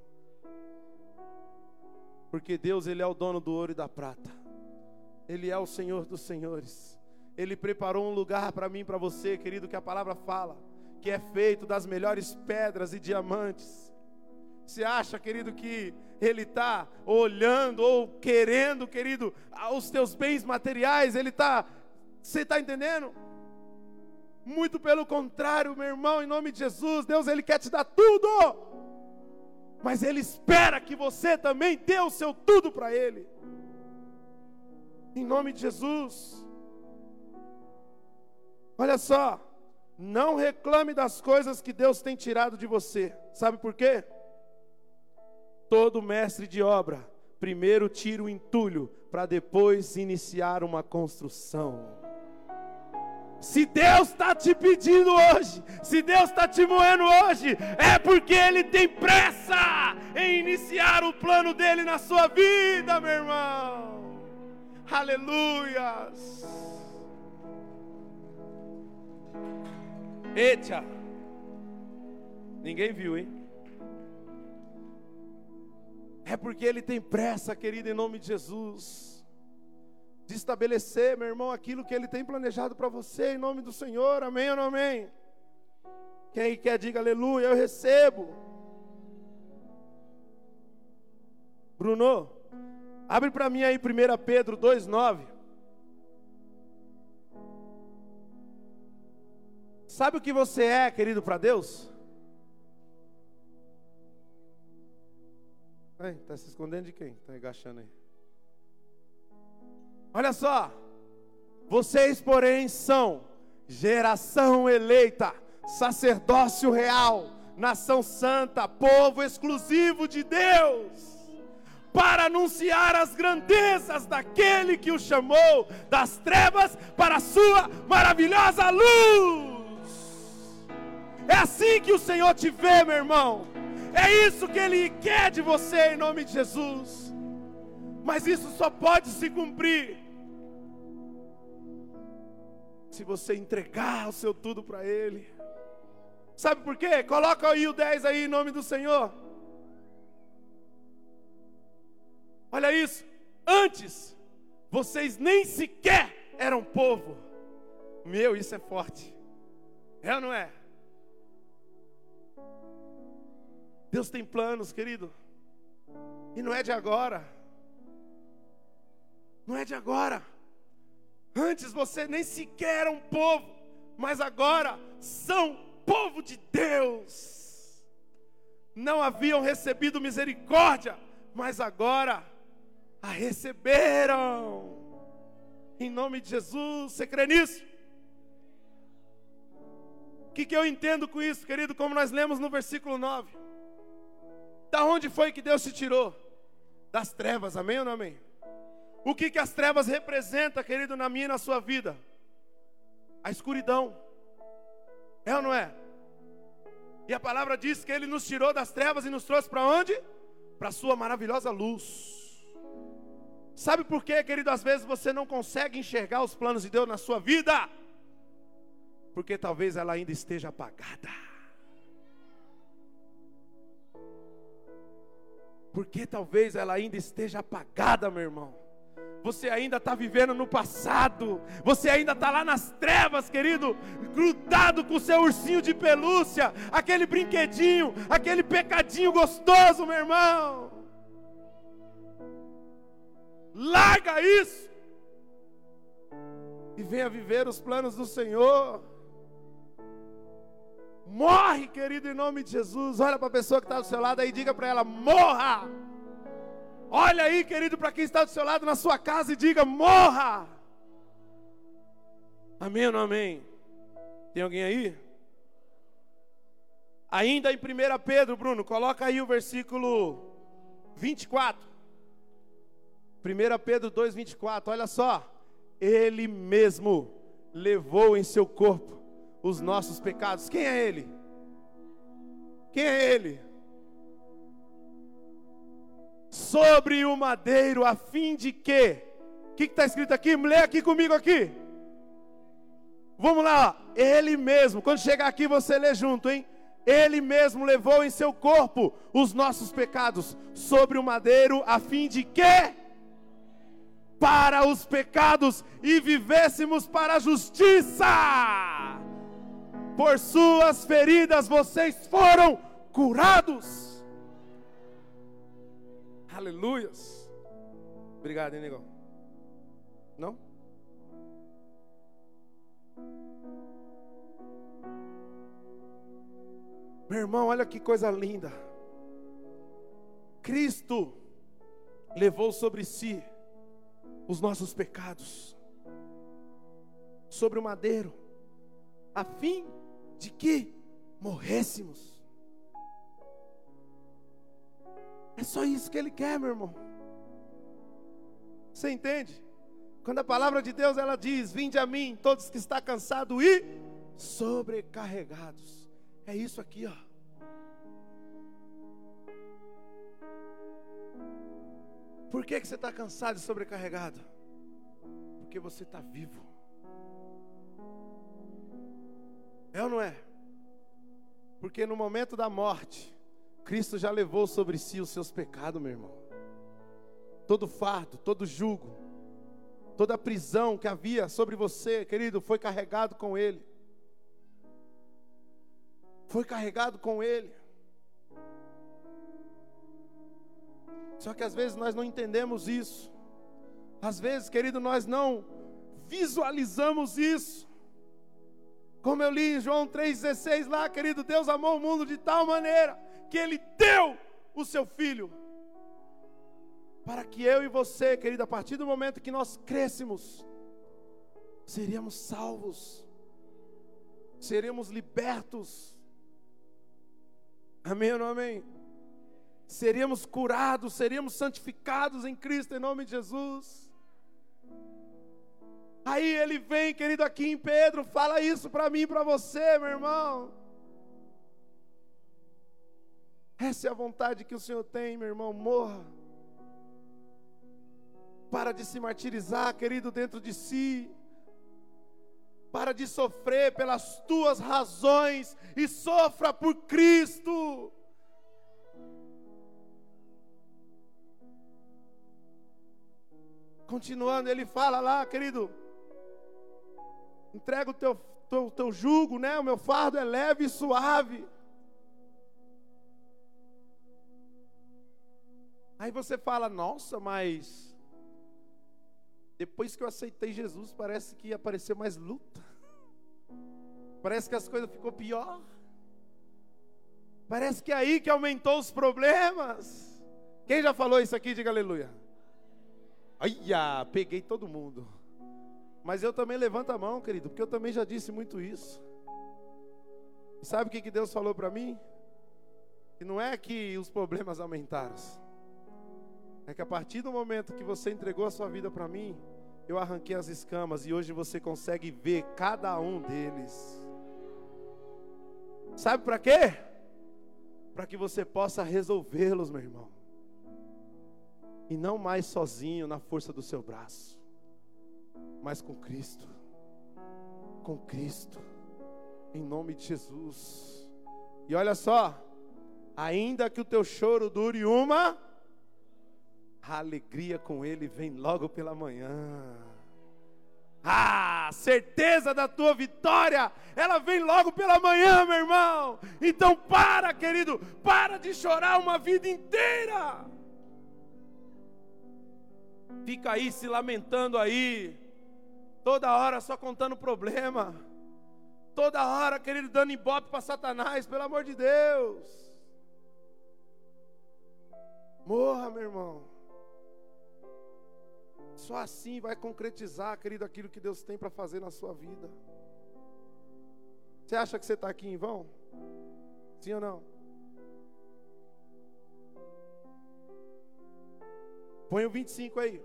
Porque Deus, ele é o dono do ouro e da prata. Ele é o Senhor dos senhores. Ele preparou um lugar para mim, para você, querido, que a palavra fala, que é feito das melhores pedras e diamantes. Você acha, querido, que ele está olhando ou querendo, querido, os teus bens materiais, ele está, você está entendendo? Muito pelo contrário, meu irmão, em nome de Jesus, Deus ele quer te dar tudo, mas Ele espera que você também dê o seu tudo para Ele, em nome de Jesus. Olha só, não reclame das coisas que Deus tem tirado de você, sabe por quê? Todo mestre de obra primeiro tira o entulho para depois iniciar uma construção. Se Deus está te pedindo hoje, se Deus está te moendo hoje, é porque Ele tem pressa em iniciar o plano dele na sua vida, meu irmão. Aleluias. Eita. Ninguém viu, hein? É porque Ele tem pressa, querido, em nome de Jesus, de estabelecer, meu irmão, aquilo que Ele tem planejado para você, em nome do Senhor, amém ou não amém? Quem quer, diga aleluia, eu recebo. Bruno, abre para mim aí 1 Pedro 2,9. Sabe o que você é, querido, para Deus? Está se escondendo de quem? Está agachando aí. Olha só. Vocês, porém, são geração eleita, sacerdócio real, nação santa, povo exclusivo de Deus, para anunciar as grandezas daquele que o chamou das trevas para a sua maravilhosa luz. É assim que o Senhor te vê, meu irmão. É isso que Ele quer de você, em nome de Jesus. Mas isso só pode se cumprir se você entregar o seu tudo para Ele. Sabe por quê? Coloca aí o 10 aí em nome do Senhor. Olha isso. Antes, vocês nem sequer eram povo. Meu, isso é forte. É ou não é? Deus tem planos, querido. E não é de agora. Não é de agora. Antes você nem sequer era um povo, mas agora são povo de Deus. Não haviam recebido misericórdia, mas agora a receberam. Em nome de Jesus, você crê nisso? O que, que eu entendo com isso, querido? Como nós lemos no versículo 9. Da onde foi que Deus te tirou? Das trevas, amém ou não amém? O que, que as trevas representam, querido, na minha e na sua vida? A escuridão. É ou não é? E a palavra diz que Ele nos tirou das trevas e nos trouxe para onde? Para a Sua maravilhosa luz. Sabe por quê, querido? Às vezes você não consegue enxergar os planos de Deus na sua vida, porque talvez ela ainda esteja apagada. Porque talvez ela ainda esteja apagada, meu irmão. Você ainda está vivendo no passado. Você ainda está lá nas trevas, querido, grudado com o seu ursinho de pelúcia, aquele brinquedinho, aquele pecadinho gostoso, meu irmão. Larga isso e venha viver os planos do Senhor. Morre, querido, em nome de Jesus. Olha para a pessoa que está do seu lado aí e diga para ela: morra. Olha aí, querido, para quem está do seu lado na sua casa e diga: morra. Amém ou não amém? Tem alguém aí? Ainda em 1 Pedro, Bruno, coloca aí o versículo 24. 1 Pedro 2, 24, olha só. Ele mesmo levou em seu corpo os nossos pecados. Quem é Ele? Quem é Ele? Sobre o madeiro, a fim de que? O que está escrito aqui? Lê aqui comigo aqui. Vamos lá, Ele mesmo. Quando chegar aqui, você lê junto, hein? Ele mesmo levou em seu corpo os nossos pecados sobre o madeiro, a fim de que? Para os pecados e vivêssemos para a justiça por suas feridas vocês foram curados. Aleluias. Obrigado, hein, negão? Não? Meu irmão, olha que coisa linda. Cristo levou sobre si os nossos pecados, sobre o madeiro, a fim de que morrêssemos. É só isso que Ele quer, meu irmão. Você entende? Quando a palavra de Deus ela diz: Vinde a mim, todos que estão cansados e sobrecarregados. É isso aqui, ó. Por que, que você está cansado e sobrecarregado? Porque você está vivo. É ou não é? Porque no momento da morte, Cristo já levou sobre si os seus pecados, meu irmão. Todo fardo, todo jugo, toda prisão que havia sobre você, querido, foi carregado com Ele. Foi carregado com Ele. Só que às vezes nós não entendemos isso. Às vezes, querido, nós não visualizamos isso. Como eu li em João 3,16 lá, querido, Deus amou o mundo de tal maneira que Ele deu o seu Filho. Para que eu e você, querido, a partir do momento que nós crescemos, seríamos salvos, seríamos libertos. Amém ou não amém? Seríamos curados, seríamos santificados em Cristo, em nome de Jesus. Aí ele vem, querido, aqui em Pedro, fala isso para mim e para você, meu irmão. Essa é a vontade que o Senhor tem, meu irmão, morra. Para de se martirizar, querido, dentro de si. Para de sofrer pelas tuas razões e sofra por Cristo. Continuando, ele fala lá, querido, entrega o teu, teu, teu jugo, né? O meu fardo é leve e suave. Aí você fala, nossa, mas depois que eu aceitei Jesus, parece que apareceu mais luta. Parece que as coisas ficou pior. Parece que é aí que aumentou os problemas. Quem já falou isso aqui, diga aleluia. Ai, peguei todo mundo. Mas eu também levanto a mão, querido, porque eu também já disse muito isso. sabe o que, que Deus falou para mim? Que não é que os problemas aumentaram. É que a partir do momento que você entregou a sua vida para mim, eu arranquei as escamas e hoje você consegue ver cada um deles. Sabe para quê? Para que você possa resolvê-los, meu irmão. E não mais sozinho na força do seu braço mas com Cristo. Com Cristo. Em nome de Jesus. E olha só, ainda que o teu choro dure uma, a alegria com ele vem logo pela manhã. Ah, certeza da tua vitória, ela vem logo pela manhã, meu irmão. Então para, querido, para de chorar uma vida inteira. Fica aí se lamentando aí, Toda hora só contando problema. Toda hora querendo dando ibope para Satanás, pelo amor de Deus. Morra, meu irmão. Só assim vai concretizar, querido, aquilo que Deus tem para fazer na sua vida. Você acha que você está aqui em vão? Sim ou não? Põe o 25 aí.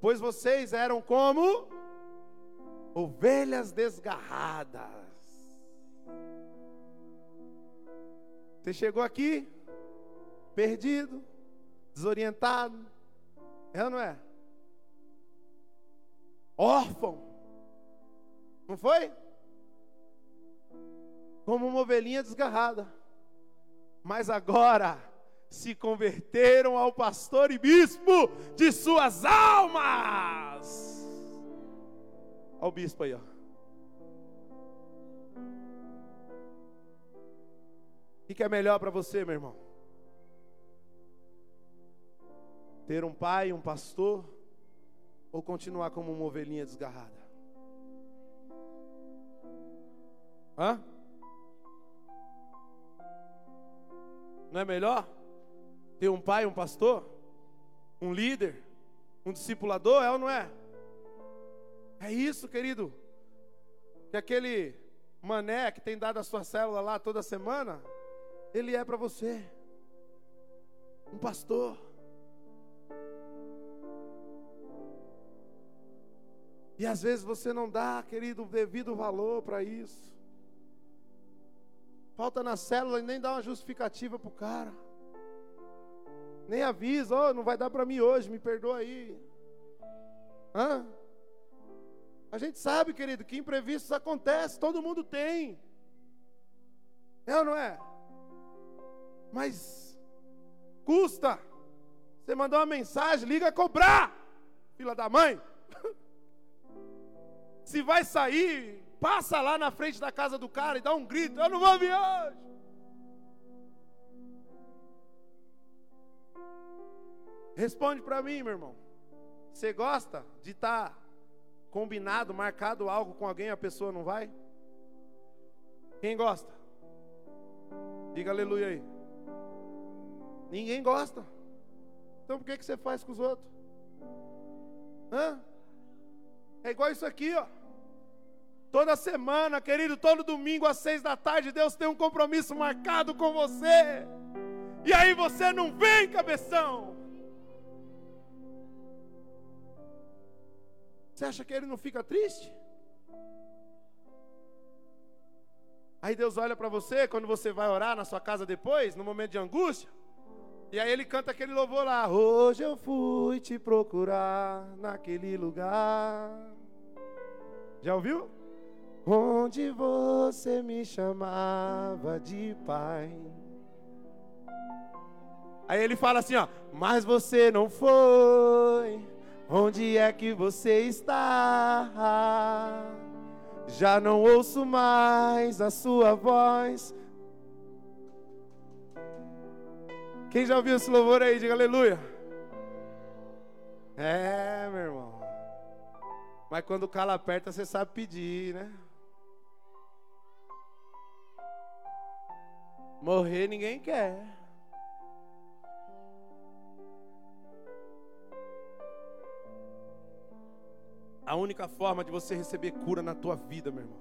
Pois vocês eram como ovelhas desgarradas. Você chegou aqui, perdido, desorientado, é ou não é? Órfão, não foi? Como uma ovelhinha desgarrada. Mas agora, se converteram ao pastor e bispo de suas almas. Olha o bispo aí, ó. O que é melhor para você, meu irmão? Ter um pai, um pastor, ou continuar como uma ovelhinha desgarrada? Hã? Não é melhor? ter um pai, um pastor, um líder, um discipulador, é ou não é? É isso, querido. Que aquele mané que tem dado a sua célula lá toda semana, ele é para você. Um pastor. E às vezes você não dá, querido, o devido valor para isso. Falta na célula e nem dá uma justificativa para o cara. Nem avisa, oh, não vai dar para mim hoje, me perdoa aí. Hã? A gente sabe, querido, que imprevistos acontecem, todo mundo tem. É ou não é? Mas custa. Você mandou uma mensagem, liga a cobrar. Fila da mãe. Se vai sair, passa lá na frente da casa do cara e dá um grito: Eu não vou vir hoje. Responde para mim, meu irmão. Você gosta de estar tá combinado, marcado algo com alguém, a pessoa não vai? Quem gosta? Diga aleluia aí. Ninguém gosta. Então por que, que você faz com os outros? Hã? É igual isso aqui, ó. Toda semana, querido, todo domingo às seis da tarde, Deus tem um compromisso marcado com você. E aí você não vem, cabeção. Você acha que ele não fica triste? Aí Deus olha para você quando você vai orar na sua casa depois, no momento de angústia. E aí ele canta aquele louvor lá. Hoje eu fui te procurar naquele lugar. Já ouviu? Onde você me chamava de pai. Aí ele fala assim, ó, mas você não foi. Onde é que você está? Já não ouço mais a sua voz. Quem já ouviu esse louvor aí? Diga aleluia. É, meu irmão. Mas quando o calo aperta, você sabe pedir, né? Morrer ninguém quer. A única forma de você receber cura na tua vida, meu irmão,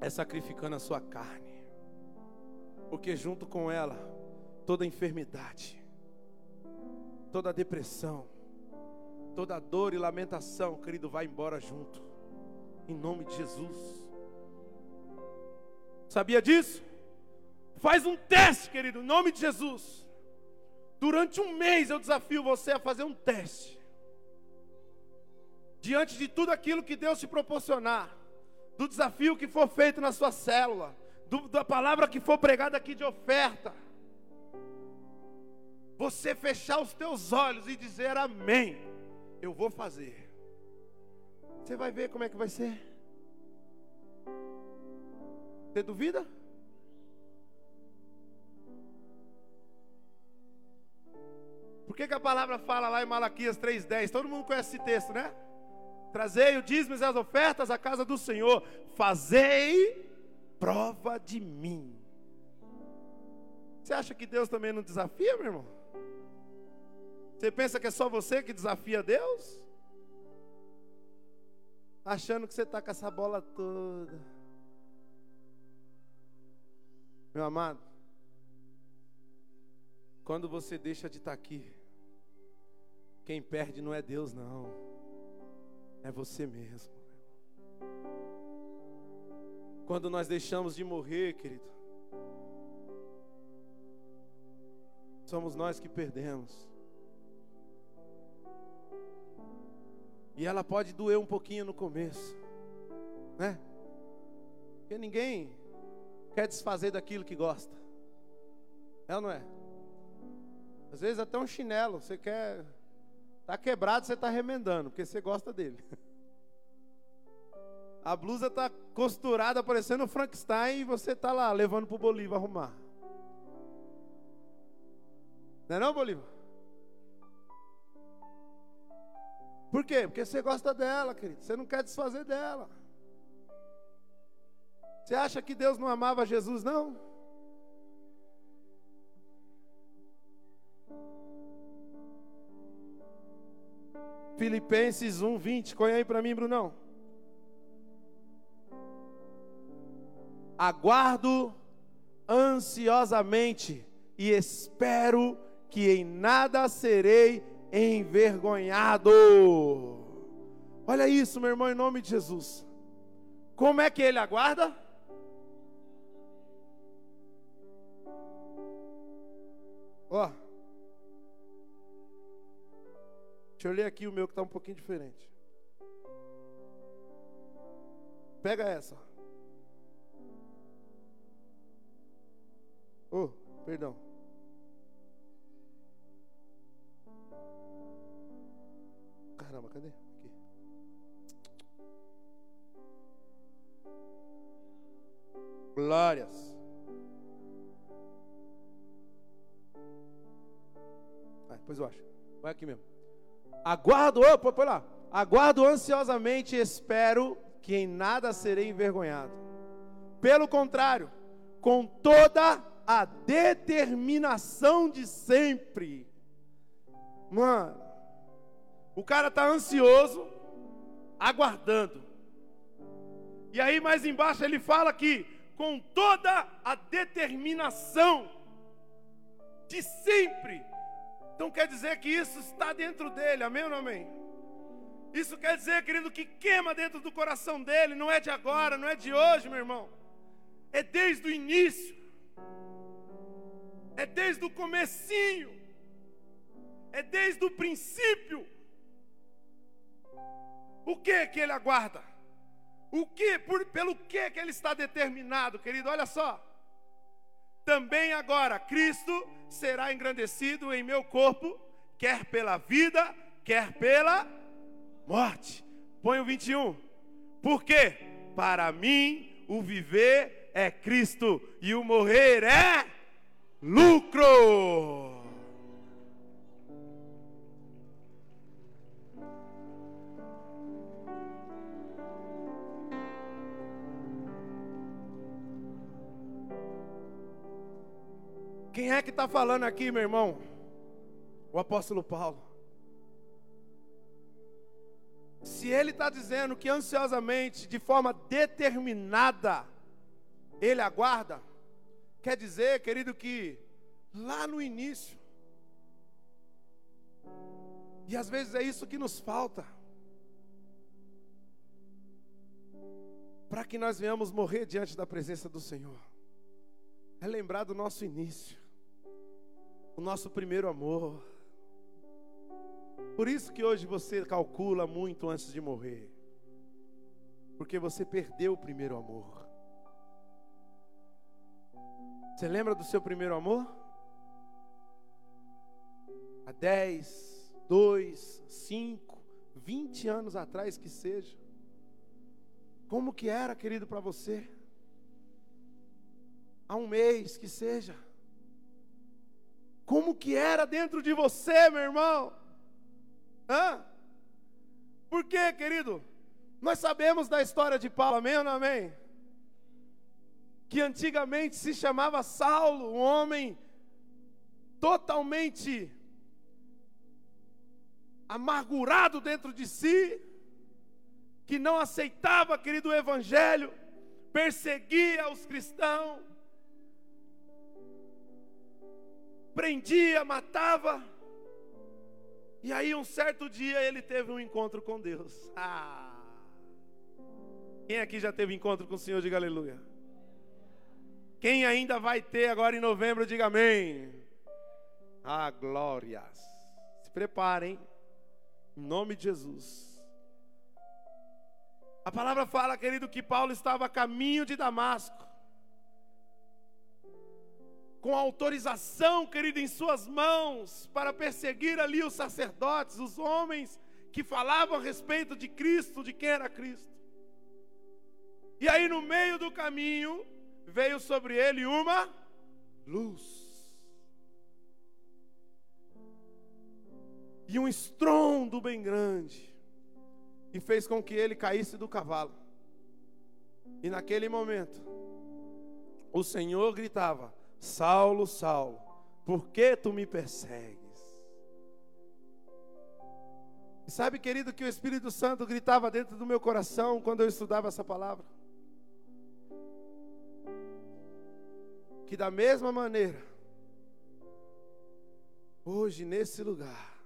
é sacrificando a sua carne. Porque junto com ela, toda enfermidade, toda depressão, toda dor e lamentação, querido, vai embora junto. Em nome de Jesus. Sabia disso? Faz um teste, querido, em nome de Jesus. Durante um mês eu desafio você a fazer um teste. Diante de tudo aquilo que Deus te proporcionar, do desafio que for feito na sua célula, do, da palavra que for pregada aqui de oferta, você fechar os teus olhos e dizer amém, eu vou fazer. Você vai ver como é que vai ser. Você duvida? Por que, que a palavra fala lá em Malaquias 3,10? Todo mundo conhece esse texto, né? Trazei o dízimo e as ofertas à casa do Senhor. Fazei prova de mim. Você acha que Deus também não desafia, meu irmão? Você pensa que é só você que desafia Deus? Achando que você está com essa bola toda. Meu amado, quando você deixa de estar aqui, quem perde não é Deus, não, é você mesmo. Quando nós deixamos de morrer, querido, somos nós que perdemos. E ela pode doer um pouquinho no começo, né? Porque ninguém quer desfazer daquilo que gosta. É ou não é? Às vezes até um chinelo, você quer. Tá quebrado, você está remendando, porque você gosta dele. A blusa está costurada, parecendo o Frankenstein, e você está lá levando para o Bolívar arrumar. Não é não, Bolívar? Por quê? Porque você gosta dela, querido. Você não quer desfazer dela. Você acha que Deus não amava Jesus, não? Filipenses 1, 20. Põe aí para mim, Brunão. Aguardo ansiosamente e espero que em nada serei envergonhado. Olha isso, meu irmão, em nome de Jesus. Como é que ele aguarda? Deixa eu ler aqui o meu que está um pouquinho diferente. Pega essa. Oh, perdão. Caramba, cadê? Aqui. Glórias. depois eu acho. Vai aqui mesmo. Aguardo, opa, põe lá. Aguardo ansiosamente e espero que em nada serei envergonhado. Pelo contrário, com toda a determinação de sempre. Mano, o cara está ansioso, aguardando. E aí mais embaixo ele fala que com toda a determinação de sempre. Então quer dizer que isso está dentro dele, amém ou não amém? Isso quer dizer, querido, que queima dentro do coração dele, não é de agora, não é de hoje, meu irmão. É desde o início. É desde o comecinho. É desde o princípio. O que que ele aguarda? O que, por, pelo que que ele está determinado, querido? Olha só. Também agora Cristo será engrandecido em meu corpo, quer pela vida, quer pela morte. Põe o 21. Por quê? Para mim o viver é Cristo e o morrer é lucro. Quem é que está falando aqui, meu irmão? O apóstolo Paulo. Se ele está dizendo que ansiosamente, de forma determinada, ele aguarda, quer dizer, querido, que lá no início, e às vezes é isso que nos falta, para que nós venhamos morrer diante da presença do Senhor, é lembrar do nosso início o nosso primeiro amor. Por isso que hoje você calcula muito antes de morrer. Porque você perdeu o primeiro amor. Você lembra do seu primeiro amor? Há 10, 2, 5, 20 anos atrás que seja. Como que era, querido, para você? Há um mês que seja como que era dentro de você, meu irmão. Hã? Por quê, querido? Nós sabemos da história de Paulo, amém ou não amém? Que antigamente se chamava Saulo, um homem totalmente amargurado dentro de si, que não aceitava, querido, o evangelho, perseguia os cristãos, prendia, matava. E aí, um certo dia, ele teve um encontro com Deus. Ah! Quem aqui já teve encontro com o Senhor, diga aleluia. Quem ainda vai ter agora em novembro, diga amém. Ah, glórias. Se preparem, em nome de Jesus. A palavra fala, querido, que Paulo estava a caminho de Damasco com autorização, querido, em suas mãos, para perseguir ali os sacerdotes, os homens que falavam a respeito de Cristo, de quem era Cristo. E aí, no meio do caminho, veio sobre ele uma luz. E um estrondo bem grande. E fez com que ele caísse do cavalo. E naquele momento, o Senhor gritava: Saulo, Saulo, por que tu me persegues? E sabe, querido, que o Espírito Santo gritava dentro do meu coração quando eu estudava essa palavra? Que da mesma maneira, hoje nesse lugar,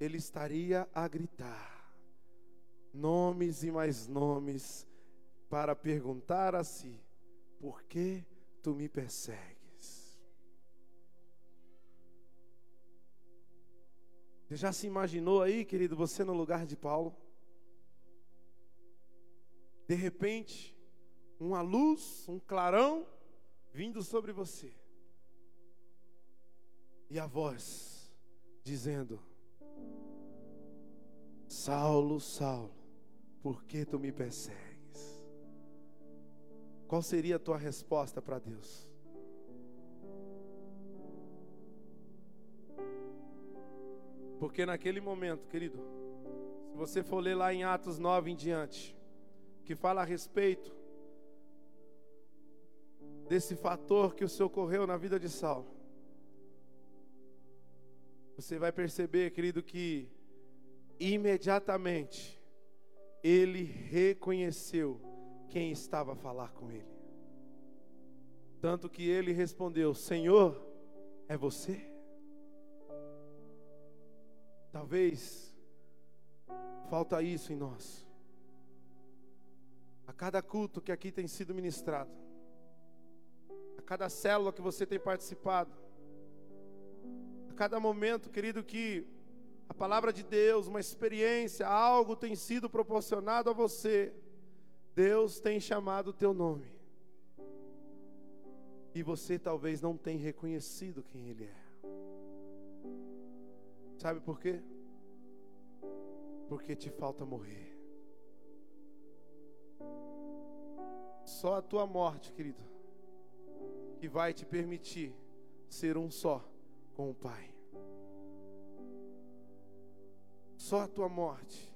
ele estaria a gritar nomes e mais nomes para perguntar a si: por que tu me persegues. Você já se imaginou aí, querido, você no lugar de Paulo? De repente, uma luz, um clarão vindo sobre você. E a voz dizendo: Saulo, Saulo, por que tu me persegues? Qual seria a tua resposta para Deus? Porque naquele momento, querido, se você for ler lá em Atos 9 em diante, que fala a respeito desse fator que o seu ocorreu na vida de Saulo, você vai perceber, querido, que imediatamente ele reconheceu quem estava a falar com ele. Tanto que ele respondeu: Senhor, é você? Talvez falta isso em nós. A cada culto que aqui tem sido ministrado, a cada célula que você tem participado, a cada momento, querido, que a palavra de Deus, uma experiência, algo tem sido proporcionado a você, Deus tem chamado o teu nome. E você talvez não tenha reconhecido quem Ele é. Sabe por quê? Porque te falta morrer. Só a tua morte, querido, que vai te permitir ser um só com o Pai. Só a tua morte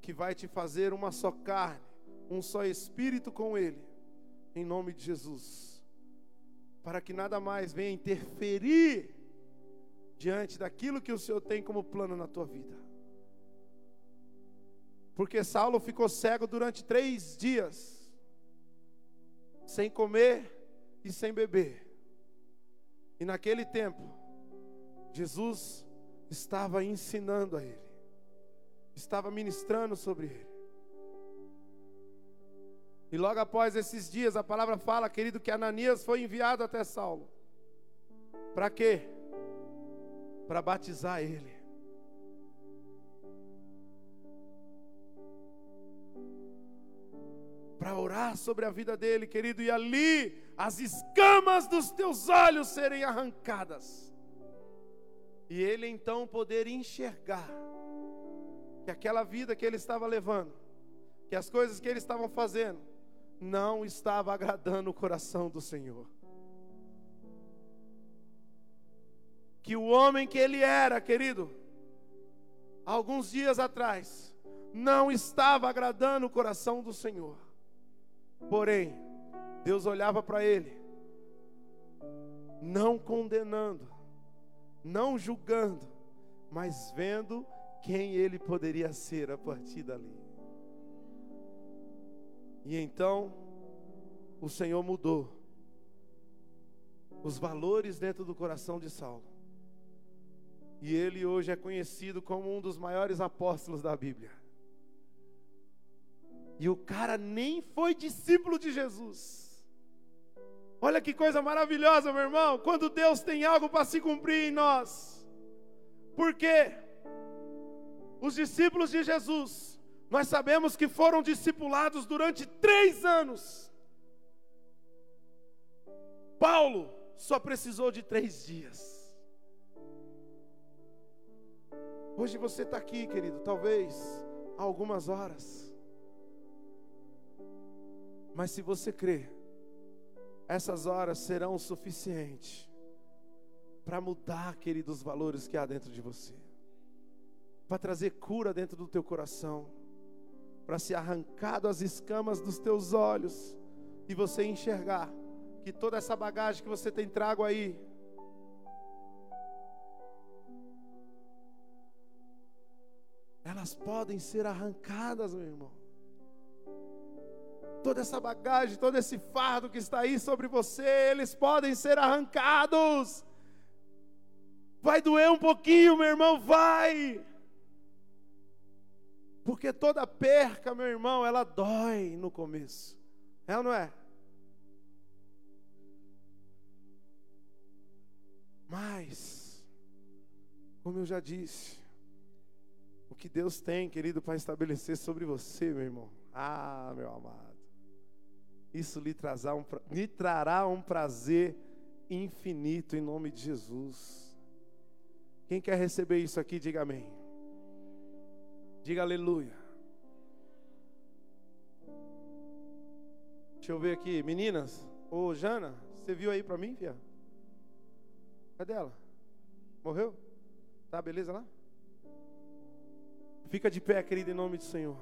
que vai te fazer uma só carne, um só espírito com Ele, em nome de Jesus, para que nada mais venha interferir diante daquilo que o Senhor tem como plano na tua vida. Porque Saulo ficou cego durante três dias, sem comer e sem beber. E naquele tempo, Jesus estava ensinando a ele, estava ministrando sobre ele. E logo após esses dias, a palavra fala, querido, que Ananias foi enviado até Saulo. Para quê? para batizar ele. Para orar sobre a vida dele, querido, e ali as escamas dos teus olhos serem arrancadas. E ele então poder enxergar que aquela vida que ele estava levando, que as coisas que ele estava fazendo, não estava agradando o coração do Senhor. que o homem que ele era, querido, alguns dias atrás, não estava agradando o coração do Senhor. Porém, Deus olhava para ele, não condenando, não julgando, mas vendo quem ele poderia ser a partir dali. E então, o Senhor mudou os valores dentro do coração de Saulo. E ele hoje é conhecido como um dos maiores apóstolos da Bíblia. E o cara nem foi discípulo de Jesus. Olha que coisa maravilhosa, meu irmão, quando Deus tem algo para se cumprir em nós. Porque os discípulos de Jesus, nós sabemos que foram discipulados durante três anos. Paulo só precisou de três dias. Hoje você está aqui, querido, talvez há algumas horas. Mas se você crer, essas horas serão o suficiente para mudar, querido, os valores que há dentro de você, para trazer cura dentro do teu coração, para ser arrancado as escamas dos teus olhos e você enxergar que toda essa bagagem que você tem trago aí, elas podem ser arrancadas, meu irmão. Toda essa bagagem, todo esse fardo que está aí sobre você, eles podem ser arrancados. Vai doer um pouquinho, meu irmão, vai. Porque toda perca, meu irmão, ela dói no começo. É ou não é? Mas, como eu já disse, o que Deus tem, querido, para estabelecer sobre você, meu irmão. Ah, meu amado. Isso lhe, um, lhe trará um prazer infinito em nome de Jesus. Quem quer receber isso aqui, diga amém. Diga aleluia. Deixa eu ver aqui, meninas. Ô Jana, você viu aí para mim, filha? Cadê ela? Morreu? Tá beleza lá? Fica de pé, querido, em nome do Senhor.